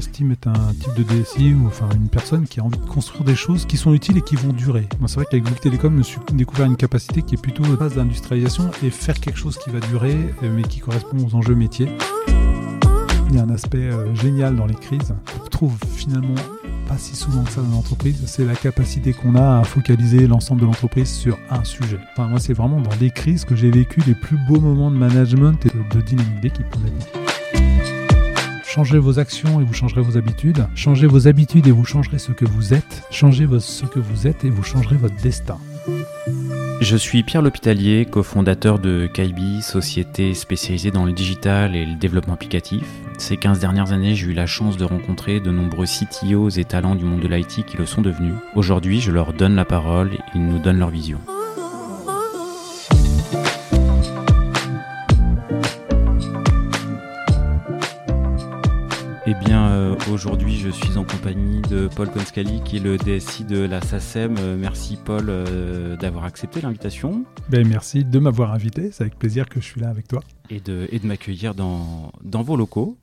Steam est un type de DSI ou enfin une personne qui a envie de construire des choses qui sont utiles et qui vont durer. C'est vrai qu'avec Bouygues Télécom, je suis découvert une capacité qui est plutôt de base d'industrialisation et faire quelque chose qui va durer, euh, mais qui correspond aux enjeux métiers. Il y a un aspect euh, génial dans les crises. On trouve finalement pas si souvent que ça dans l'entreprise, c'est la capacité qu'on a à focaliser l'ensemble de l'entreprise sur un sujet. Enfin, moi, c'est vraiment dans les crises que j'ai vécu les plus beaux moments de management et de, de dynamique d'équipe. Changez vos actions et vous changerez vos habitudes. Changez vos habitudes et vous changerez ce que vous êtes. Changez ce que vous êtes et vous changerez votre destin. Je suis Pierre L'Hôpitalier, cofondateur de Kaibi, société spécialisée dans le digital et le développement applicatif. Ces 15 dernières années, j'ai eu la chance de rencontrer de nombreux CTOs et talents du monde de l'IT qui le sont devenus. Aujourd'hui, je leur donne la parole et ils nous donnent leur vision. Eh bien, euh, aujourd'hui, je suis en compagnie de Paul Konscali, qui est le DSI de la SACEM. Euh, merci, Paul, euh, d'avoir accepté l'invitation Ben, merci de m'avoir invité. C'est avec plaisir que je suis là avec toi. et de, et de m'accueillir dans, dans vos locaux.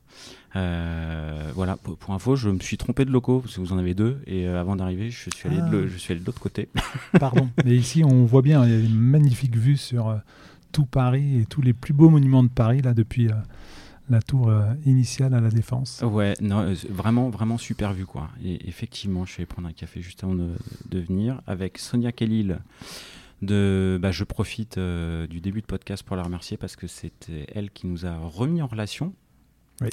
Euh, voilà, pour, pour info, je me suis trompé de locaux, parce que vous en avez deux, et euh, avant d'arriver, je suis allé Ah. de, le- je suis allé de l'autre côté. Pardon. Mais ici, on voit bien, il y a une magnifique vue sur euh, tout Paris et tous les plus beaux monuments de Paris, là, depuis la tour initiale à la Défense. Ouais, non, vraiment, vraiment super vue, quoi. Et effectivement, je suis allé prendre un café juste avant de, de venir avec Sonia Kellil. De, bah, je profite du début de podcast pour la remercier parce que c'était elle qui nous a remis en relation. Oui.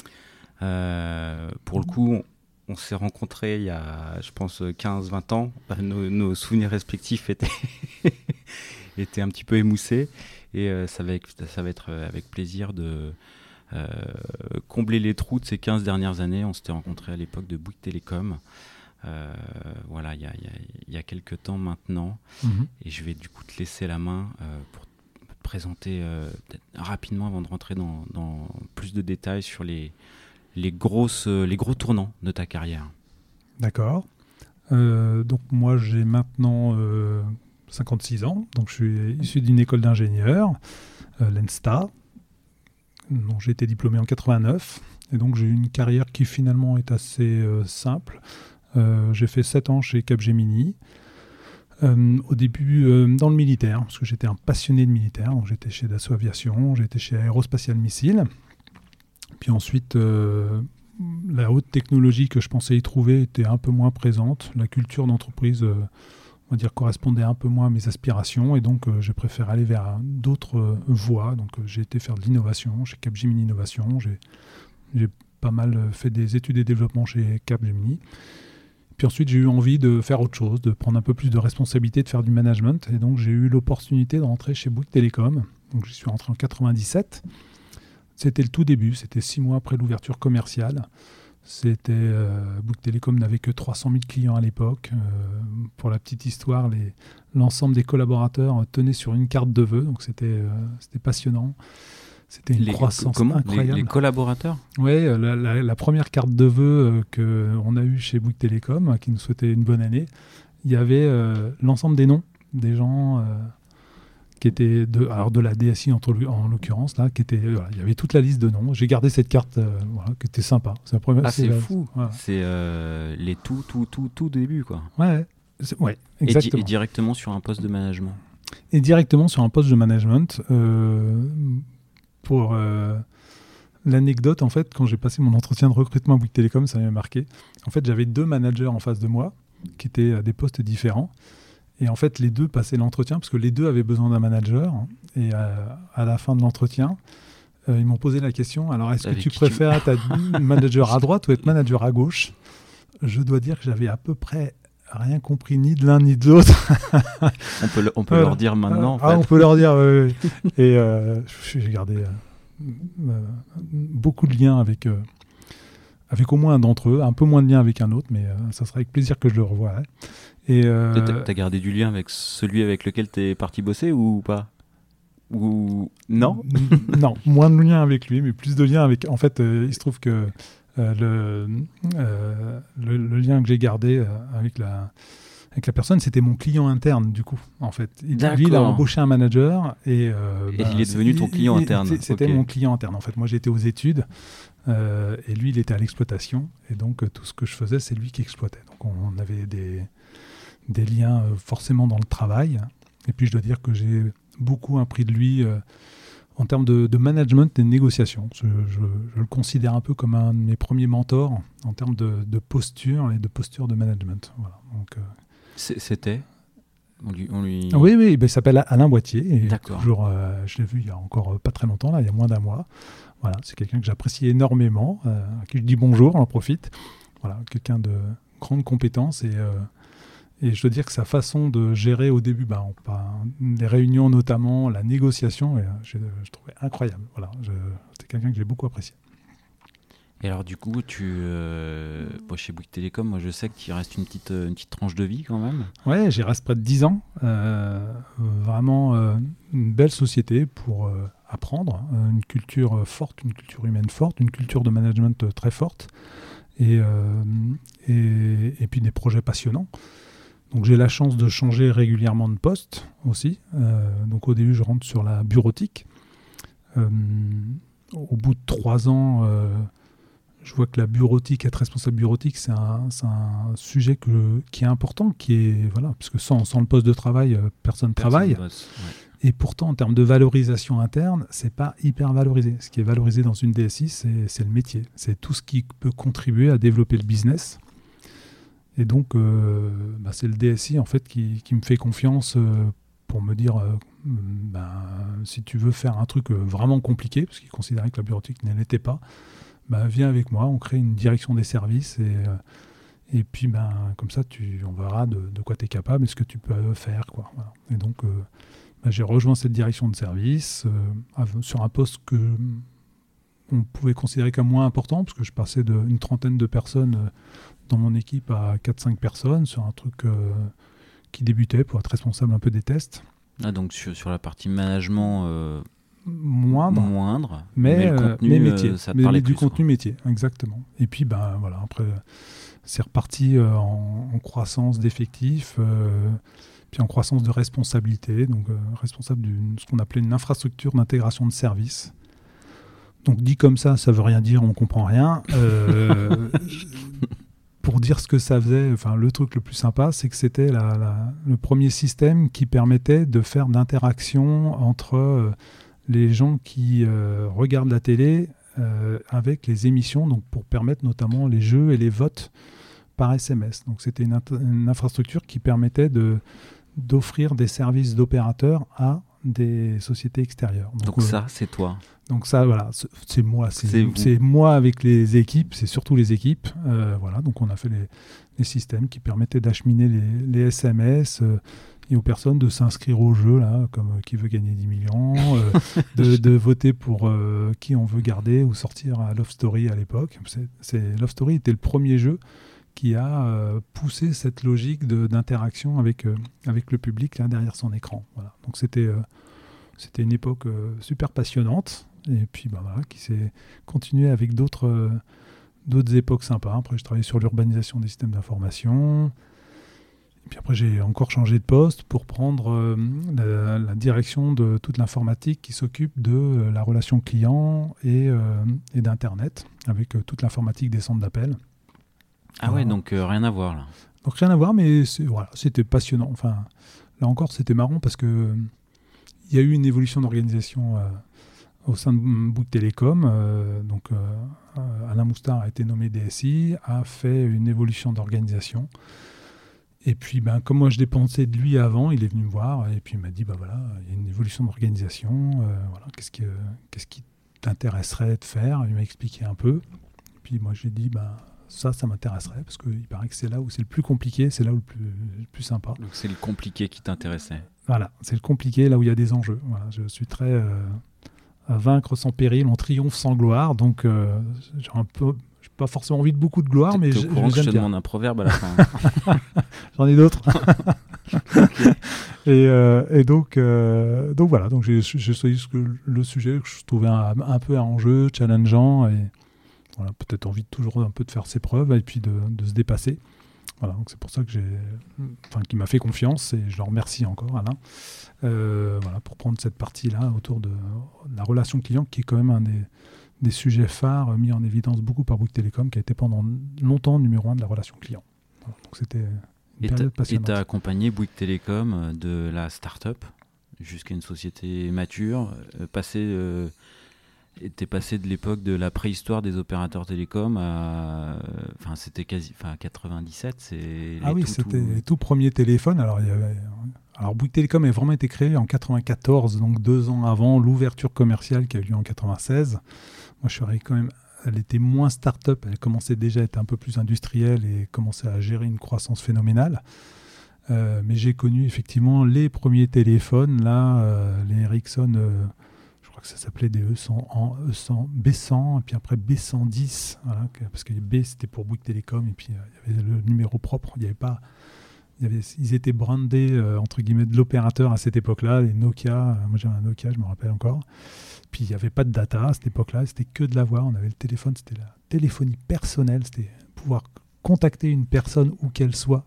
Euh, pour le coup, on, s'est rencontrés il y a, je pense, 15-20 ans. Bah, nos, nos souvenirs respectifs étaient, étaient un petit peu émoussés. Et euh, ça, va être, ça va être euh, avec plaisir de euh, combler les trous de ces 15 dernières années. On s'était rencontrés à l'époque de Bouygues Télécom. Euh, voilà, il y a, y a- y a quelques temps maintenant. Mhm. Et je vais du coup te laisser la main pour te présenter rapidement avant de rentrer dans, dans plus de détails sur les, les, grosses, euh, les gros tournants de ta carrière. D'accord. Euh, donc moi j'ai maintenant euh, 56 ans, donc je suis issu d'une école d'ingénieur, euh, l'ENSTA, j'ai été diplômé en 89, et donc j'ai eu une carrière qui finalement est assez euh, simple. Euh, j'ai fait 7 ans chez Capgemini, euh, au début euh, dans le militaire, parce que j'étais un passionné de militaire, donc j'étais chez Dassault Aviation, j'étais chez Aérospatial Missile, puis ensuite euh, la haute technologie que je pensais y trouver était un peu moins présente. La culture d'entreprise, euh, on va dire, correspondait un peu moins à mes aspirations. Et donc, euh, j'ai préféré aller vers d'autres euh, voies. Donc, j'ai été faire de l'innovation chez Capgemini Innovation. J'ai, pas mal fait des études et développement chez Capgemini. Puis ensuite, j'ai eu envie de faire autre chose, de prendre un peu plus de responsabilité, de faire du management. Et donc, j'ai eu l'opportunité de rentrer chez Bouygues Télécom. Donc, j'y suis rentré en 97. C'était le tout début, c'était six mois après l'ouverture commerciale. C'était euh, Bouygues Télécom n'avait que 300 000 clients à l'époque. Euh, pour la petite histoire, l'ensemble des collaborateurs tenaient sur une carte de vœux, donc c'était euh, passionnant. C'était une Les- croissance comment Les- incroyable. les, collaborateurs Oui, la, la- la première carte de vœux euh, qu'on a eue chez Bouygues Télécom, euh, qui nous souhaitait une bonne année, il y avait euh, l'ensemble des noms des gens euh, qui étaient de, alors de la DSI en, en l'occurrence, là, qui était, voilà, il y avait toute la liste de noms. J'ai gardé cette carte euh, voilà, qui était sympa. C'est la première- Ah, c'est fou. Voilà. C'est euh, les tout, tout, tout, tout début, quoi. Ouais, ouais, Et, di- exactement. et directement sur un poste de management. et directement sur un poste de management. euh, pour euh, l'anecdote, en fait, quand j'ai passé mon entretien de recrutement à Bouygues Télécom, ça m'a marqué. En fait, j'avais deux managers en face de moi qui étaient à des postes différents. Et en fait, les deux passaient l'entretien parce que les deux avaient besoin d'un manager. Et euh, à la fin de l'entretien, euh, ils m'ont posé la question alors, est-ce que tu préfères être manager à droite ou être manager à gauche? Je dois dire que j'avais à peu près rien compris ni de l'un ni de l'autre. On peut, le- on peut Voilà. leur dire maintenant, en Ah, on peut leur dire. oui, oui. Et euh, j'ai gardé beaucoup de liens avec, avec au moins un d'entre eux, un peu moins de liens avec un autre, mais euh, ça serait avec plaisir que je le revoirai. Et euh, T'as- gardé du lien avec celui avec lequel t'es parti bosser ou pas? Ou non? Non, moins de liens avec lui, mais plus de liens avec. En fait, euh, il se trouve que euh, le, euh, le, le lien que j'ai gardé avec la avec la personne, c'était mon client interne, du coup, en fait. lui, il a embauché un manager et. Euh, et il est devenu ton client interne. C'était mon client interne, en fait. Moi, j'étais aux études euh, et lui, il était à l'exploitation. Et donc, tout ce que je faisais, c'est lui qui exploitait. Donc, on, avait des, des liens forcément dans le travail. Et puis, je dois dire que j'ai beaucoup appris de lui en termes de, management et de négociation. Je, le considère un peu comme un de mes premiers mentors en termes de, posture et de posture de management. Voilà. Donc, c'était? On lui, Oui, oui, il s'appelle Alain Boitier. D'accord. Toujours, euh, je l'ai vu il y a encore euh, pas très longtemps, là, il y a moins d'un mois. Voilà, c'est quelqu'un que j'apprécie énormément, euh, à qui je dis bonjour, on en profite. Voilà, quelqu'un de grande compétence et, et je dois dire que sa façon de gérer au début, ben, les réunions notamment, la négociation, je, je, trouvais incroyable. Voilà, c'était quelqu'un que j'ai beaucoup apprécié. Et alors du coup, tu, euh, chez Bouygues Télécom, moi je sais qu'il reste une petite, une petite tranche de vie quand même. Ouais, j'y reste près de 10 ans. Euh, vraiment euh, une belle société pour euh, apprendre, une culture forte, une culture humaine forte, une culture de management très forte et, et, et, puis des projets passionnants. Donc j'ai la chance de changer régulièrement de poste aussi. donc au début, je rentre sur la bureautique. au bout de trois ans je vois que la bureautique, être responsable bureautique, c'est un, sujet qui est important, qui est voilà, parce que sans, le poste de travail, euh, personne ne travaille. Et pourtant, en termes de valorisation interne, c'est pas hyper valorisé. Ce qui est valorisé dans une DSI, c'est le métier, c'est tout ce qui peut contribuer à développer le business. Et donc, euh, bah, c'est le DSI en fait qui, me fait confiance euh, pour me dire, ben, si tu veux faire un truc vraiment compliqué, parce qu'il considérait que la bureautique ne l'était pas, bah, viens avec moi, on crée une direction des services et, euh, et puis comme ça tu, on verra de, quoi tu es capable et ce que tu peux faire. Quoi, Et donc euh, bah, j'ai rejoint cette direction de service euh, sur un poste que on pouvait considérer comme moins important parce que je passais d'une trentaine de personnes dans mon équipe à 4-5 personnes sur un truc qui débutait pour être responsable un peu des tests. Ah, donc sur, sur la partie management moindre, moindre mais, mais, euh, métier, euh, ça mais, du contenu métier, exactement. Et puis ben voilà, après c'est reparti euh, en, croissance d'effectifs, puis en croissance de responsabilité, donc responsable de ce qu'on appelait une infrastructure d'intégration de services. Donc dit comme ça, ça veut rien dire, on comprend rien. pour dire ce que ça faisait, enfin le truc le plus sympa, c'est que c'était le premier système qui permettait de faire d'interaction entre les gens qui euh, regardent la télé euh, avec les émissions, donc pour permettre notamment les jeux et les votes par SMS. Donc c'était une, infrastructure qui permettait d'offrir des services d'opérateurs à des sociétés extérieures. Donc, ça, euh, c'est toi. Donc ça, voilà, c'est moi. C'est moi avec les équipes, c'est surtout les équipes. voilà, donc on a fait les, systèmes qui permettaient d'acheminer les, SMS et aux personnes de s'inscrire au jeu, là, comme euh, qui veut gagner 10 millions, euh, de, voter pour euh, qui on veut garder ou sortir à Love Story à l'époque. Love Story était le premier jeu qui a poussé cette logique d'interaction avec, avec le public derrière son écran. Donc c'était c'était une époque super passionnante et puis bah, qui s'est continuée avec d'autres d'autres époques sympas. Après, je travaillais sur l'urbanisation des systèmes d'information. Puis après, j'ai encore changé de poste pour prendre euh, la, direction de toute l'informatique qui s'occupe de euh, la relation client et, euh, et d'Internet, avec toute l'informatique des centres d'appel. Ah ouais, donc rien à voir là. Donc rien à voir, mais voilà, c'était passionnant. Enfin, là encore, c'était marrant parce que il y a eu une évolution d'organisation au sein de Bouygues Télécom. donc Alain Moustard a été nommé DSI, a fait une évolution d'organisation. Et puis, ben, comme moi je dépensais de lui avant, il est venu me voir et puis il m'a dit bah voilà, il y a une évolution d'organisation. Euh, voilà, qu'est-ce, que, qu'est-ce qui t'intéresserait de faire? Il m'a expliqué un peu. Et puis moi j'ai dit bah ça, ça m'intéresserait parce qu'il paraît que c'est là où c'est le plus compliqué, c'est là où le plus, le plus sympa. Donc c'est le compliqué qui t'intéressait. Voilà, c'est le compliqué, là où il y a des enjeux. Voilà, je suis très euh, à vaincre sans péril, on triomphe sans gloire. Donc euh, j'ai un peu pas forcément envie de beaucoup de gloire, mais je, je te demande un proverbe à la fin. J'en ai d'autres. et, euh, et, donc, donc voilà, donc j'ai choisi le sujet que je trouvais un, peu un enjeu, challengeant, et voilà, peut-être envie de toujours un peu de faire ses preuves et puis de, de se dépasser. Voilà, donc c'est pour ça que j'ai, enfin, qui m'a fait confiance et je le remercie encore, Alain, voilà, pour prendre cette partie-là autour de, la relation client, qui est quand même un des, des sujets phares mis en évidence beaucoup par Bouygues Télécom, qui a été pendant longtemps numéro un de la relation client. donc c'était et tu as accompagné Bouygues Télécom de la start-up jusqu'à une société mature, euh, passé, euh, était passé de l'époque de la préhistoire des opérateurs télécoms à, enfin c'était quasi, enfin 97, c'est ah oui, c'était les tout premiers téléphones. Alors il y avait, alors Bouygues Télécom a vraiment été créé en 94, donc deux ans avant l'ouverture commerciale qui a eu lieu en 96. Moi je suis arrivé quand même elle était moins start-up, elle commençait déjà à être un peu plus industrielle et commençait à gérer une croissance phénoménale. Euh, mais j'ai connu effectivement les premiers téléphones, là, euh, les Ericsson, euh, crois que ça s'appelait des E100, E100, B100, et puis après B110, parce que B c'était pour Bouygues Télécom, et puis il y avait le numéro propre, il n'y avait pas. Ils étaient brandés entre guillemets de l'opérateur à cette époque-là, les Nokia, moi j'avais un Nokia, je me rappelle encore. Puis il n'y avait pas de data à cette époque-là, c'était que de la voix. On avait le téléphone, c'était la téléphonie personnelle, c'était pouvoir contacter une personne où qu'elle soit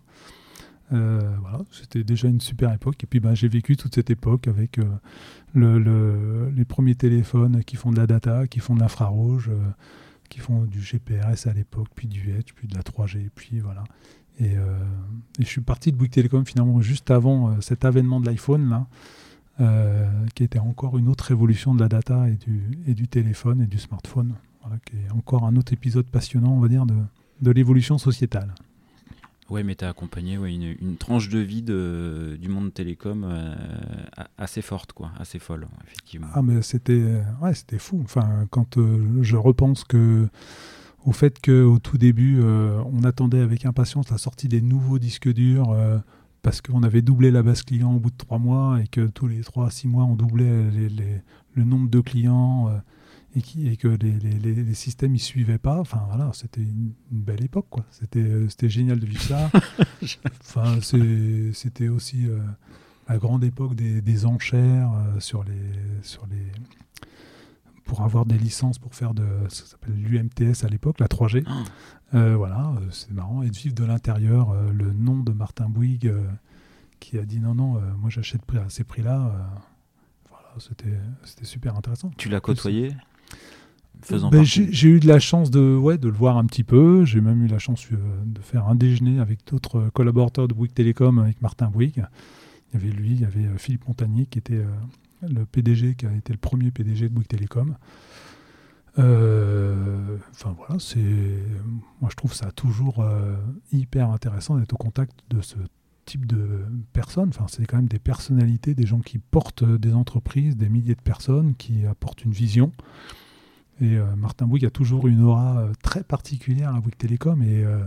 euh, voilà, c'était déjà une super époque. Et puis ben, j'ai vécu toute cette époque avec euh, le, les premiers téléphones qui font de la data, qui font de l'infrarouge, euh, qui font du GPRS à l'époque, puis du Edge, puis de la 3G, puis voilà. Et, je suis parti de Bouygues Telecom finalement juste avant cet avènement de l'iPhone là, qui était encore une autre évolution de la data et du, téléphone et du smartphone. Qui est encore un autre épisode passionnant, on va dire, de l'évolution sociétale. Oui, mais tu as accompagné une, tranche de vie du monde télécom euh, assez forte, quoi, assez folle, effectivement. Ah, mais c'était ouais, c'était fou. Enfin, quand euh, je repense au fait qu'au tout début, euh, on attendait avec impatience la sortie des nouveaux disques durs parce qu'on avait doublé la base client au bout de trois mois et que tous les trois à six mois, on doublait le nombre de clients et, qui, et que les, les, les, systèmes y suivaient pas. Enfin voilà, c'était une, belle époque quoi. C'était euh, c'était génial de vivre ça. enfin c'était aussi euh, la grande époque des, des enchères euh, sur les sur les pour avoir des licences pour faire de ce que s'appelle l'UMTS à l'époque, la 3G. Ah. voilà, c'est marrant. Et de vivre de l'intérieur, le nom de Martin Bouygues qui a dit non, non, moi j'achète à ces prix-là. voilà, c'était super intéressant. Tu l'as côtoyé? Ben, j'ai eu de la chance de, ouais, de le voir un petit peu. J'ai même eu la chance euh, de faire un déjeuner avec d'autres collaborateurs de Bouygues Télécom, avec Martin Bouygues. Il y avait lui, il y avait euh, Philippe Montagnier qui était euh, le PDG, qui a été le premier PDG de Bouygues Télécom. Enfin voilà, c'est, moi je trouve ça toujours hyper intéressant d'être au contact de ce type de personnes. C'est quand même des personnalités, des gens qui portent des entreprises, des milliers de personnes, qui apportent une vision. Et euh, Martin Bouygues a toujours une aura euh, très particulière à Bouygues Télécom, et, euh,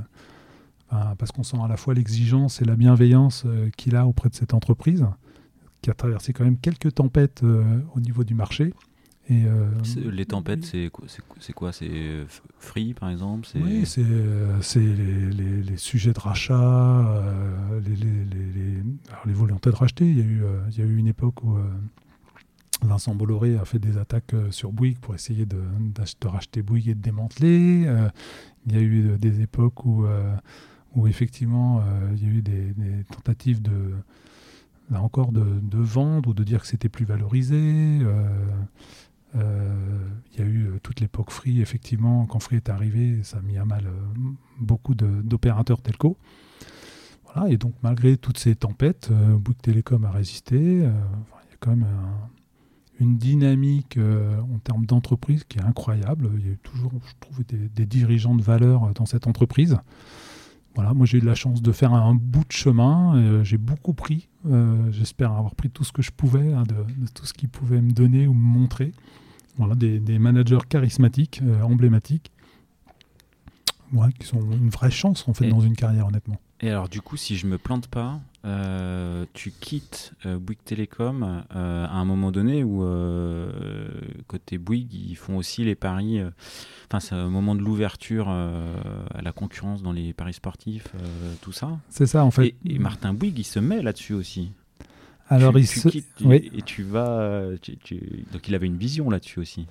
parce qu'on sent à la fois l'exigence et la bienveillance qu'il a auprès de cette entreprise, qui a traversé quand même quelques tempêtes au niveau du marché. Et, les tempêtes, c'est quoi C'est Free, par exemple Oui, c'est les, les, sujets de rachat, les, les, volontés de racheter. Il y a eu, il y a eu une époque où Vincent Bolloré a fait des attaques euh, sur Bouygues pour essayer de, racheter Bouygues et de démanteler. Euh, il y a eu euh, des époques où, où effectivement il y a eu des, tentatives de, là encore de, vendre ou de dire que c'était plus valorisé. Il y a eu toute l'époque Free, effectivement, quand Free est arrivé, ça a mis à mal beaucoup d'opérateurs telco. Voilà, et donc malgré toutes ces tempêtes, Bouygues Télécom a résisté. il y a quand même un, une dynamique euh, en termes d'entreprise qui est incroyable. Il y a toujours, je trouve, des, dirigeants de valeur euh, dans cette entreprise. Voilà, moi j'ai eu de la chance de faire un, bout de chemin. Euh, j'ai beaucoup pris. J'espère avoir pris tout ce que je pouvais, hein, de, tout ce qu'ils pouvaient me donner ou me montrer. Voilà, des, managers charismatiques, emblématiques, qui sont une vraie chance en fait dans une carrière, honnêtement. Et alors, du coup, si je me plante pas, euh, tu quittes euh, Bouygues Télécom euh, à un moment donné où, côté Bouygues, ils font aussi les paris. Enfin, c'est un moment de l'ouverture à la concurrence dans les paris sportifs, tout ça. C'est ça, en fait. Et, Martin Bouygues, il se met là-dessus aussi. Alors, tu, il tu se- quittes, tu- oui. et tu vas. euh, tu- tu- Donc il avait une vision là-dessus aussi.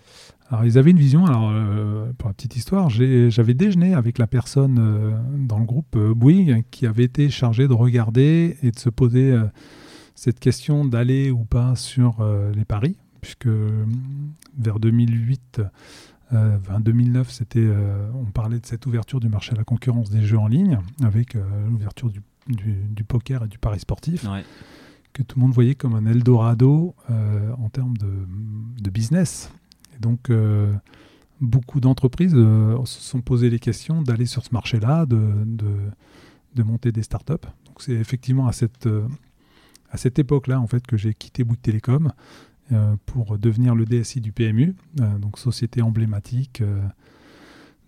Alors, ils avaient une vision. Alors, euh, pour la petite histoire, j'avais déjeuné avec la personne euh, dans le groupe euh, Bouygues qui avait été chargée de regarder et de se poser cette question d'aller ou pas sur les paris, puisque vers 2008, euh, enfin 2009, c'était, on parlait de cette ouverture du marché à la concurrence des jeux en ligne avec l'ouverture du, du- du poker et du pari sportif Ouais. Que tout le monde voyait comme un Eldorado euh, en termes de, business. Donc, euh, beaucoup d'entreprises euh, se sont posé les questions d'aller sur ce marché-là, de, de, monter des startups. Donc, c'est effectivement à cette, cette époque-là en fait, que j'ai quitté Bouygues Télécom pour devenir le DSI du PMU, donc société emblématique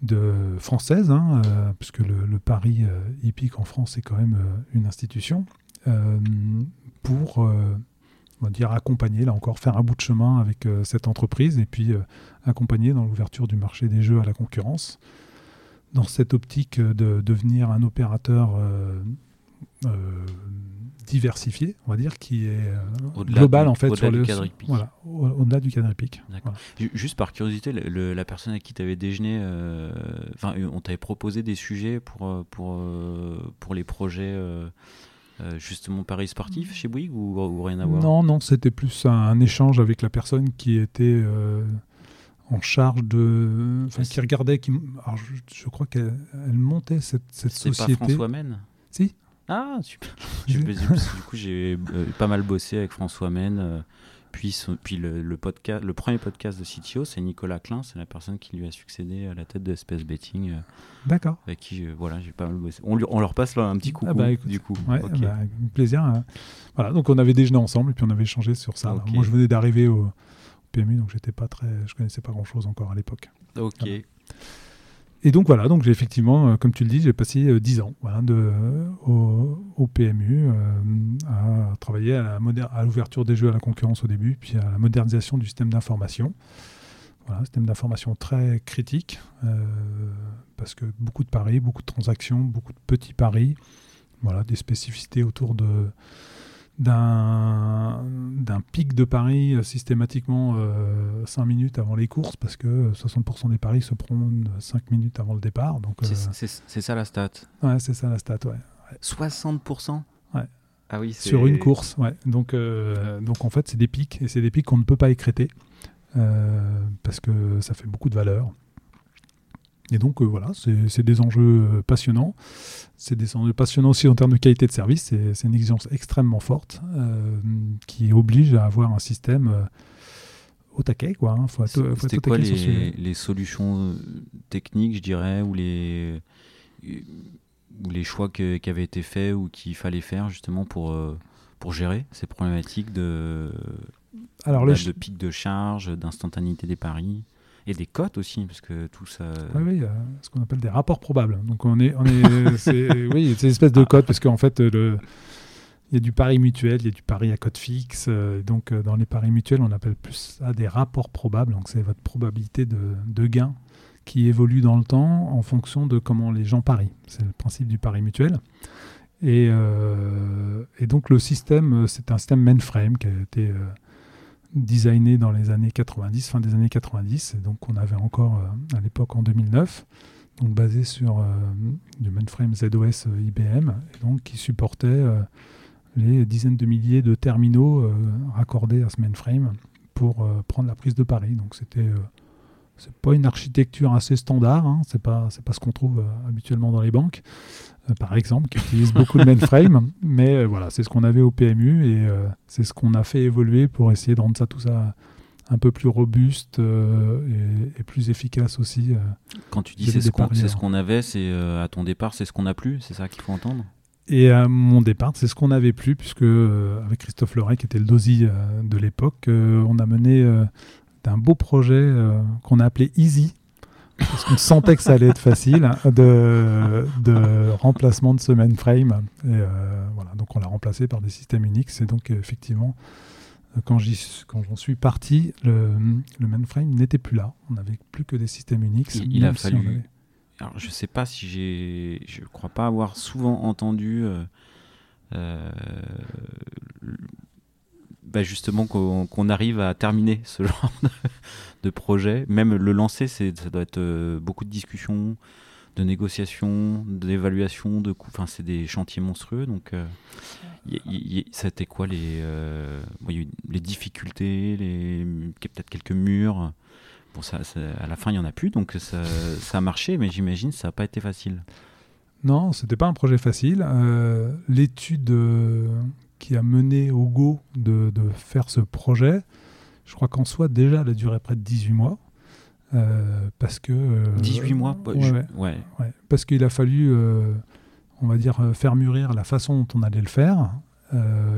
de française, hein, puisque le, le pari hippique en France est quand même une institution, pour euh, on va dire accompagner, là encore, faire un bout de chemin avec euh, cette entreprise et puis euh, accompagner dans l'ouverture du marché des jeux à la concurrence. Dans cette optique euh, de devenir un opérateur euh, euh, diversifié, on va dire, qui est euh, global du- en fait au-delà sur du cadre hippique. voilà, au- au-delà du cadre hippique. Juste par curiosité, le- le- la personne avec qui tu avais déjeuné, euh, on t'avait proposé des sujets pour, euh, pour, euh, pour les projets euh, euh, justement paris sportifs chez Bouygues ou, ou rien à voir? Non, non, c'était plus un, un échange avec la personne qui était euh, en charge de. Enfin, qui regardait. Qui, alors, je, je crois qu'elle elle montait cette, cette C'est pas société. François Men Si. Ah, super. Du coup, j'ai euh, pas mal bossé avec François Men. Puis puis le, le, podcast, le premier podcast de CTO, c'est Nicolas Klein, c'est la personne qui lui a succédé à la tête de Space Betting, euh, D'accord. avec qui euh, voilà, j'ai pas mal bossé. On, lui- on leur passe là un petit coucou, Ah bah, écoute. du coup. Ouais, bah, plaisir. hein. Voilà, donc on avait déjeuné ensemble et puis on avait échangé sur ça. Moi, je venais d'arriver au, au PMU, donc j'étais pas très, je connaissais pas grand chose encore à l'époque. Ok. Voilà. Et donc voilà, donc j'ai effectivement, euh, comme tu le dis, j'ai passé euh, 10 ans voilà, de, euh, au, PMU euh, à travailler à l'ouverture des jeux à la concurrence au début, puis à la modernisation du système d'information. Voilà, système d'information très critique, euh, parce que beaucoup de paris, beaucoup de transactions, beaucoup de petits paris, voilà, des spécificités autour de d'un d'un pic de paris euh, systématiquement 5 minutes avant les courses parce que euh, 60% des paris se prennent 5 minutes avant le départ. Donc, C'est euh, ça la stat. ouais, c'est ça la stat. Ouais. 60% Ouais. Ah oui, Sur une course. Ouais. Donc, euh, donc en fait, c'est des pics et c'est des pics qu'on ne peut pas écréter euh, parce que ça fait beaucoup de valeur. Et donc euh, voilà, c'est des enjeux euh, passionnants. C'est des enjeux passionnants aussi en termes de qualité de service. C'est une exigence extrêmement forte euh, qui oblige à avoir un système au taquet. Quoi, hein. Faut faut C'était quoi ce les, solutions techniques, je dirais, ou les, ou les choix que- qui avaient été faits ou qu'il fallait faire justement pour, pour gérer ces problématiques de, Alors le bah, de pic de charge, d'instantanéité des paris? Et des cotes aussi, parce que tout ça. Oui, oui, euh, ce qu'on appelle des rapports probables. Donc on est, on est, c'est, oui, c'est une espèce de code parce qu'en fait, le, il y a du pari mutuel, il y a du pari à code fixe. euh, et donc euh, dans les paris mutuels, on appelle plus ça des rapports probables. Donc c'est votre probabilité de, de gain qui évolue dans le temps en fonction de comment les gens parient. C'est le principe du pari mutuel. Et, euh, et donc le système, euh, c'est un système mainframe qui a été designé dans les années 90, fin des années 90, et donc on avait encore euh, à l'époque en 2009, donc basé sur euh, du mainframe ZOS euh, IBM, donc qui supportait les dizaines de milliers de terminaux raccordés à ce mainframe pour prendre la prise de Paris. Donc c'était c'est pas une architecture assez standard, hein, c'est pas pas ce qu'on trouve habituellement dans les banques, par exemple, qui utilisent beaucoup de mainframe, mais euh, voilà, c'est ce qu'on avait au PMU et euh, c'est ce qu'on a fait évoluer pour essayer de rendre ça tout ça un peu plus robuste euh, et, et plus efficace aussi. euh. Quand tu dis c'est avait ce qu'on ce avait, c'est euh, à ton départ, c'est ce qu'on a plus, c'est ça qu'il faut entendre? Et à mon départ, c'est ce qu'on n'avait plus, puisque euh, avec Christophe Leray, qui était le dosi euh, de l'époque, euh, on a mené euh, un beau projet euh, qu'on a appelé Easy, parce qu'on sentait que ça allait être facile, de, de remplacement de ce mainframe. Et euh, voilà, donc on l'a remplacé par des systèmes Unix. Et donc, effectivement, quand j'en suis parti, le, le mainframe n'était plus là. On n'avait plus que des systèmes Unix. Il- il a si fallu- avait- Alors, je sais pas si j'ai. Je crois pas avoir souvent entendu euh, euh, bah, justement qu'on arrive à terminer ce genre de, projet. Même le lancer, ça doit être euh, beaucoup de discussions, de négociations, d'évaluation, de Enfin, c'est des chantiers monstrueux. Donc, euh, ça a quoi les, euh, les difficultés, les, peut-être quelques murs. Bon, ça, à la fin, il n'y en a plus, donc ça, ça a marché, mais j'imagine ça n'a pas été facile. Non, c'était pas un projet facile. L'étude qui a mené au Go de, faire ce projet, je crois qu'en soi, déjà, elle a duré près de 18 mois. Euh, parce que 18 euh, mois ouais, parce qu'il a fallu euh, on va dire faire mûrir la façon dont on allait le faire.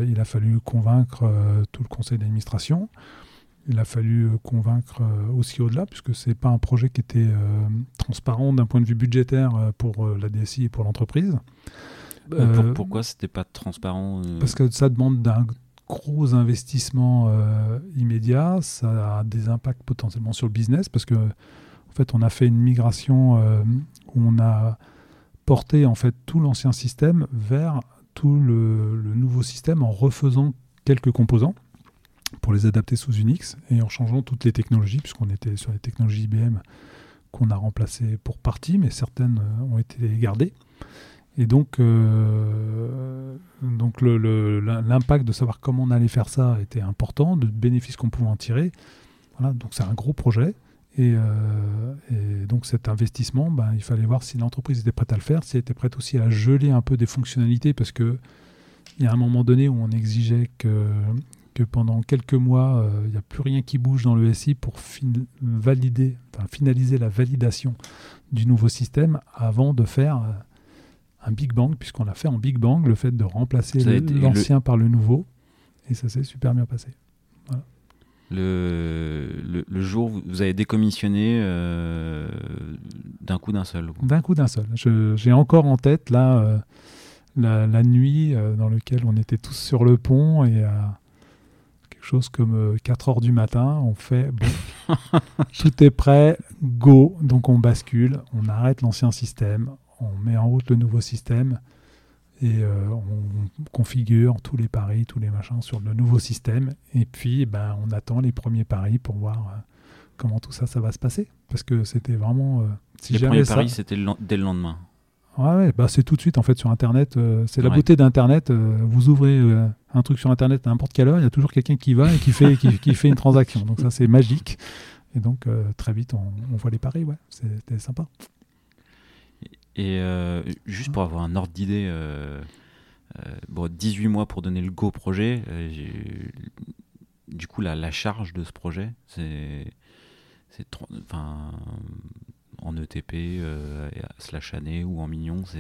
Il a fallu convaincre tout le conseil d'administration. Il a fallu convaincre aussi au-delà puisque c'est pas un projet qui était transparent d'un point de vue budgétaire pour la DSI et pour l'entreprise. Euh, pourquoi c'était pas transparent euh? Parce que ça demande d'un gros investissement euh, immédiat, ça a des impacts potentiellement sur le business parce que en fait on a fait une migration où on a porté en fait tout l'ancien système vers tout le, nouveau système en refaisant quelques composants pour les adapter sous Unix et en changeant toutes les technologies puisqu'on était sur les technologies IBM qu'on a remplacées pour partie mais certaines ont été gardées. Et donc, euh, donc l'impact de savoir comment on allait faire ça était important, de bénéfices qu'on pouvait en tirer. Voilà, donc c'est un gros projet. Et, euh, donc cet investissement, ben, il fallait voir si l'entreprise était prête à le faire, si elle était prête aussi à geler un peu des fonctionnalités, parce qu'il y a un moment donné où on exigeait que, que pendant quelques mois, euh, il n'y a plus rien qui bouge dans le SI pour valider, enfin, finaliser la validation du nouveau système avant de faire un Big Bang, puisqu'on l'a fait en Big Bang, le fait de remplacer l'ancien par le nouveau. Et ça s'est super bien passé. Le, le, jour où vous avez décommissionné euh, d'un coup d'un seul D'un coup d'un seul. J'ai encore en tête là euh, la, nuit euh, dans laquelle on était tous sur le pont et à quelque chose comme 4 heures du matin, on fait bon, tout est prêt, go. Donc on bascule, on arrête l'ancien système, on met en route le nouveau système et euh, on configure tous les paris, tous les machins sur le nouveau système. Et puis, ben, on attend les premiers paris pour voir euh, comment tout ça, ça va se passer. Parce que c'était vraiment. Euh, les premiers paris, c'était dès le lendemain. Ouais, bah, c'est tout de suite en fait sur Internet. c'est la beauté d'Internet. vous ouvrez un truc sur Internet à n'importe quelle heure, il y a toujours quelqu'un qui va et qui fait, qui, fait une transaction. Donc ça, c'est magique. Et donc, très vite, on, on voit les paris. Ouais, c'était sympa. Et euh, juste pour avoir un ordre d'idée, euh, euh, bon, 18 mois pour donner le go projet, du coup, la, la, charge de ce projet, c'est enfin, en ETP, slash année ou en millions, c'est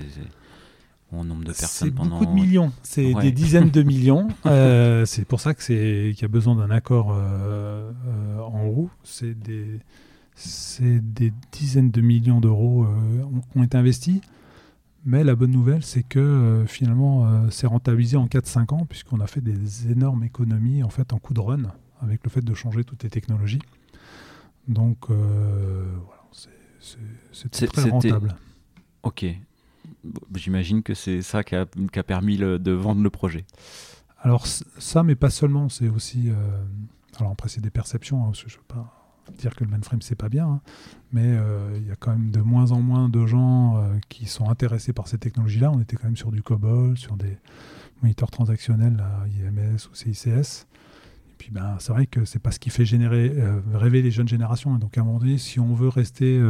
en nombre de personnes pendant. beaucoup de millions, c'est des dizaines de millions. c'est pour ça que c'est qu'il y a besoin d'un accord en haut. C'est des c'est des dizaines de millions d'euros euh, qui ont été investis. Mais la bonne nouvelle, c'est que euh, finalement, euh, c'est rentabilisé en 4-5 ans, puisqu'on a fait des énormes économies en fait en coup de run, avec le fait de changer toutes les technologies. Donc, voilà, c'est très rentable. Ok. J'imagine que c'est ça qui a, qui a permis de vendre le projet. Alors, ça, mais pas seulement, c'est aussi. alors, après, c'est des perceptions, hein, je ne veux pas dire que le mainframe c'est pas bien, hein. mais euh, il y a quand même de moins en moins de gens euh, qui sont intéressés par ces technologies-là. On était quand même sur du COBOL, sur des moniteurs transactionnels, là, IMS ou CICS. Et puis ben, c'est vrai que c'est pas ce qui fait euh, rêver les jeunes générations. donc à un moment donné, si on veut rester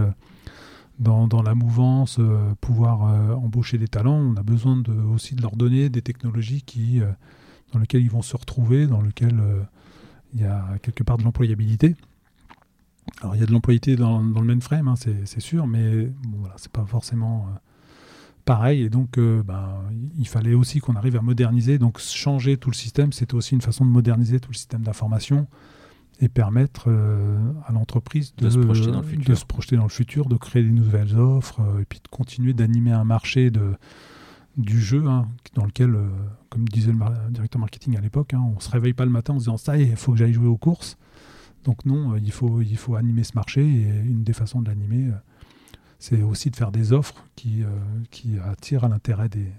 dans, la mouvance, pouvoir embaucher des talents, on a besoin aussi de leur donner des technologies dans lesquelles ils vont se retrouver, dans lesquelles il y a quelque part de l'employabilité. Alors il y a de l'employabilité dans, le mainframe, hein, c'est sûr, mais bon, voilà, c'est pas forcément euh, pareil. Et donc euh, ben, il fallait aussi qu'on arrive à moderniser. Donc changer tout le système, c'était aussi une façon de moderniser tout le système d'information et permettre euh, à l'entreprise de, se projeter dans le futur, de créer des nouvelles offres et puis de continuer d'animer un marché de, du jeu hein, dans lequel, comme disait le directeur marketing à l'époque, hein, on se réveille pas le matin en se disant ça y est, il faut que j'aille jouer aux courses. Donc non, euh, il faut, il faut animer ce marché et une des façons de l'animer, euh, c'est aussi de faire des offres qui, euh, qui attirent l'intérêt des,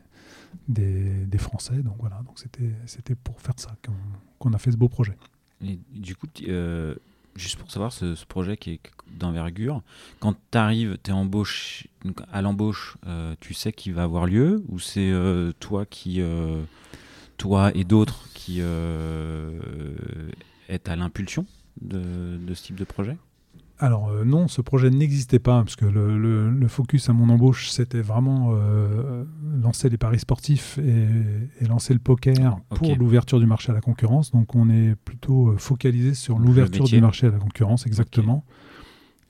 des, Français. Donc voilà, donc c'était pour faire ça qu'on a fait ce beau projet. Et du coup, juste pour savoir, ce, projet qui est d'envergure, quand tu arrives, tu es embauché, à l'embauche, tu sais qu'il va avoir lieu ou c'est toi qui, toi et d'autres qui êtes à l'impulsion? De, de, ce type de projet? Alors euh, non, ce projet n'existait pas, parce que le, focus à mon embauche, c'était vraiment euh, lancer les paris sportifs et, lancer le poker pour l'ouverture du marché à la concurrence. Donc on est plutôt euh, focalisé sur l'ouverture du marché à la concurrence, exactement.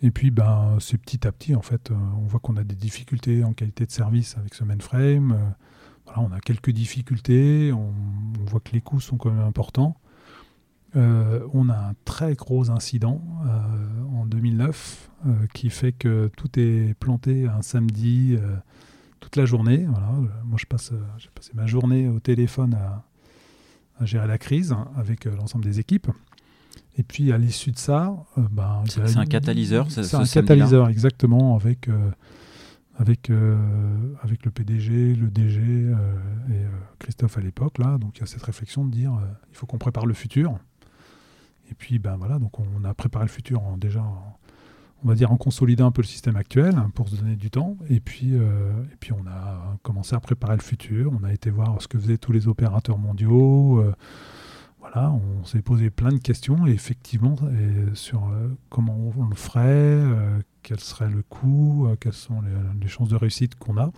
Et puis ben, c'est petit à petit, en fait, on voit qu'on a des difficultés en qualité de service avec ce mainframe. voilà, on a quelques difficultés, on voit que les coûts sont quand même importants. Euh, on a un très gros incident euh, en 2009 euh, qui fait que tout est planté un samedi toute la journée. Moi, je passe, j'ai passé ma journée au téléphone à, gérer la crise avec l'ensemble des équipes. Et puis à l'issue de ça, ben, c'est un catalyseur. C'est un catalyseur exactement avec avec avec le PDG, le DG et Christophe à l'époque là. Donc il y a cette réflexion de dire il faut qu'on prépare le futur. Et puis, ben voilà, donc on a préparé le futur en, déjà, on va dire, en consolidant un peu le système actuel hein, pour se donner du temps. Et puis, euh, et puis, on a commencé à préparer le futur. On a été voir ce que faisaient tous les opérateurs mondiaux. Euh, voilà, on s'est posé plein de questions, effectivement, sur euh, comment on le ferait, quel serait le coût, quelles sont les, chances de réussite qu'on a.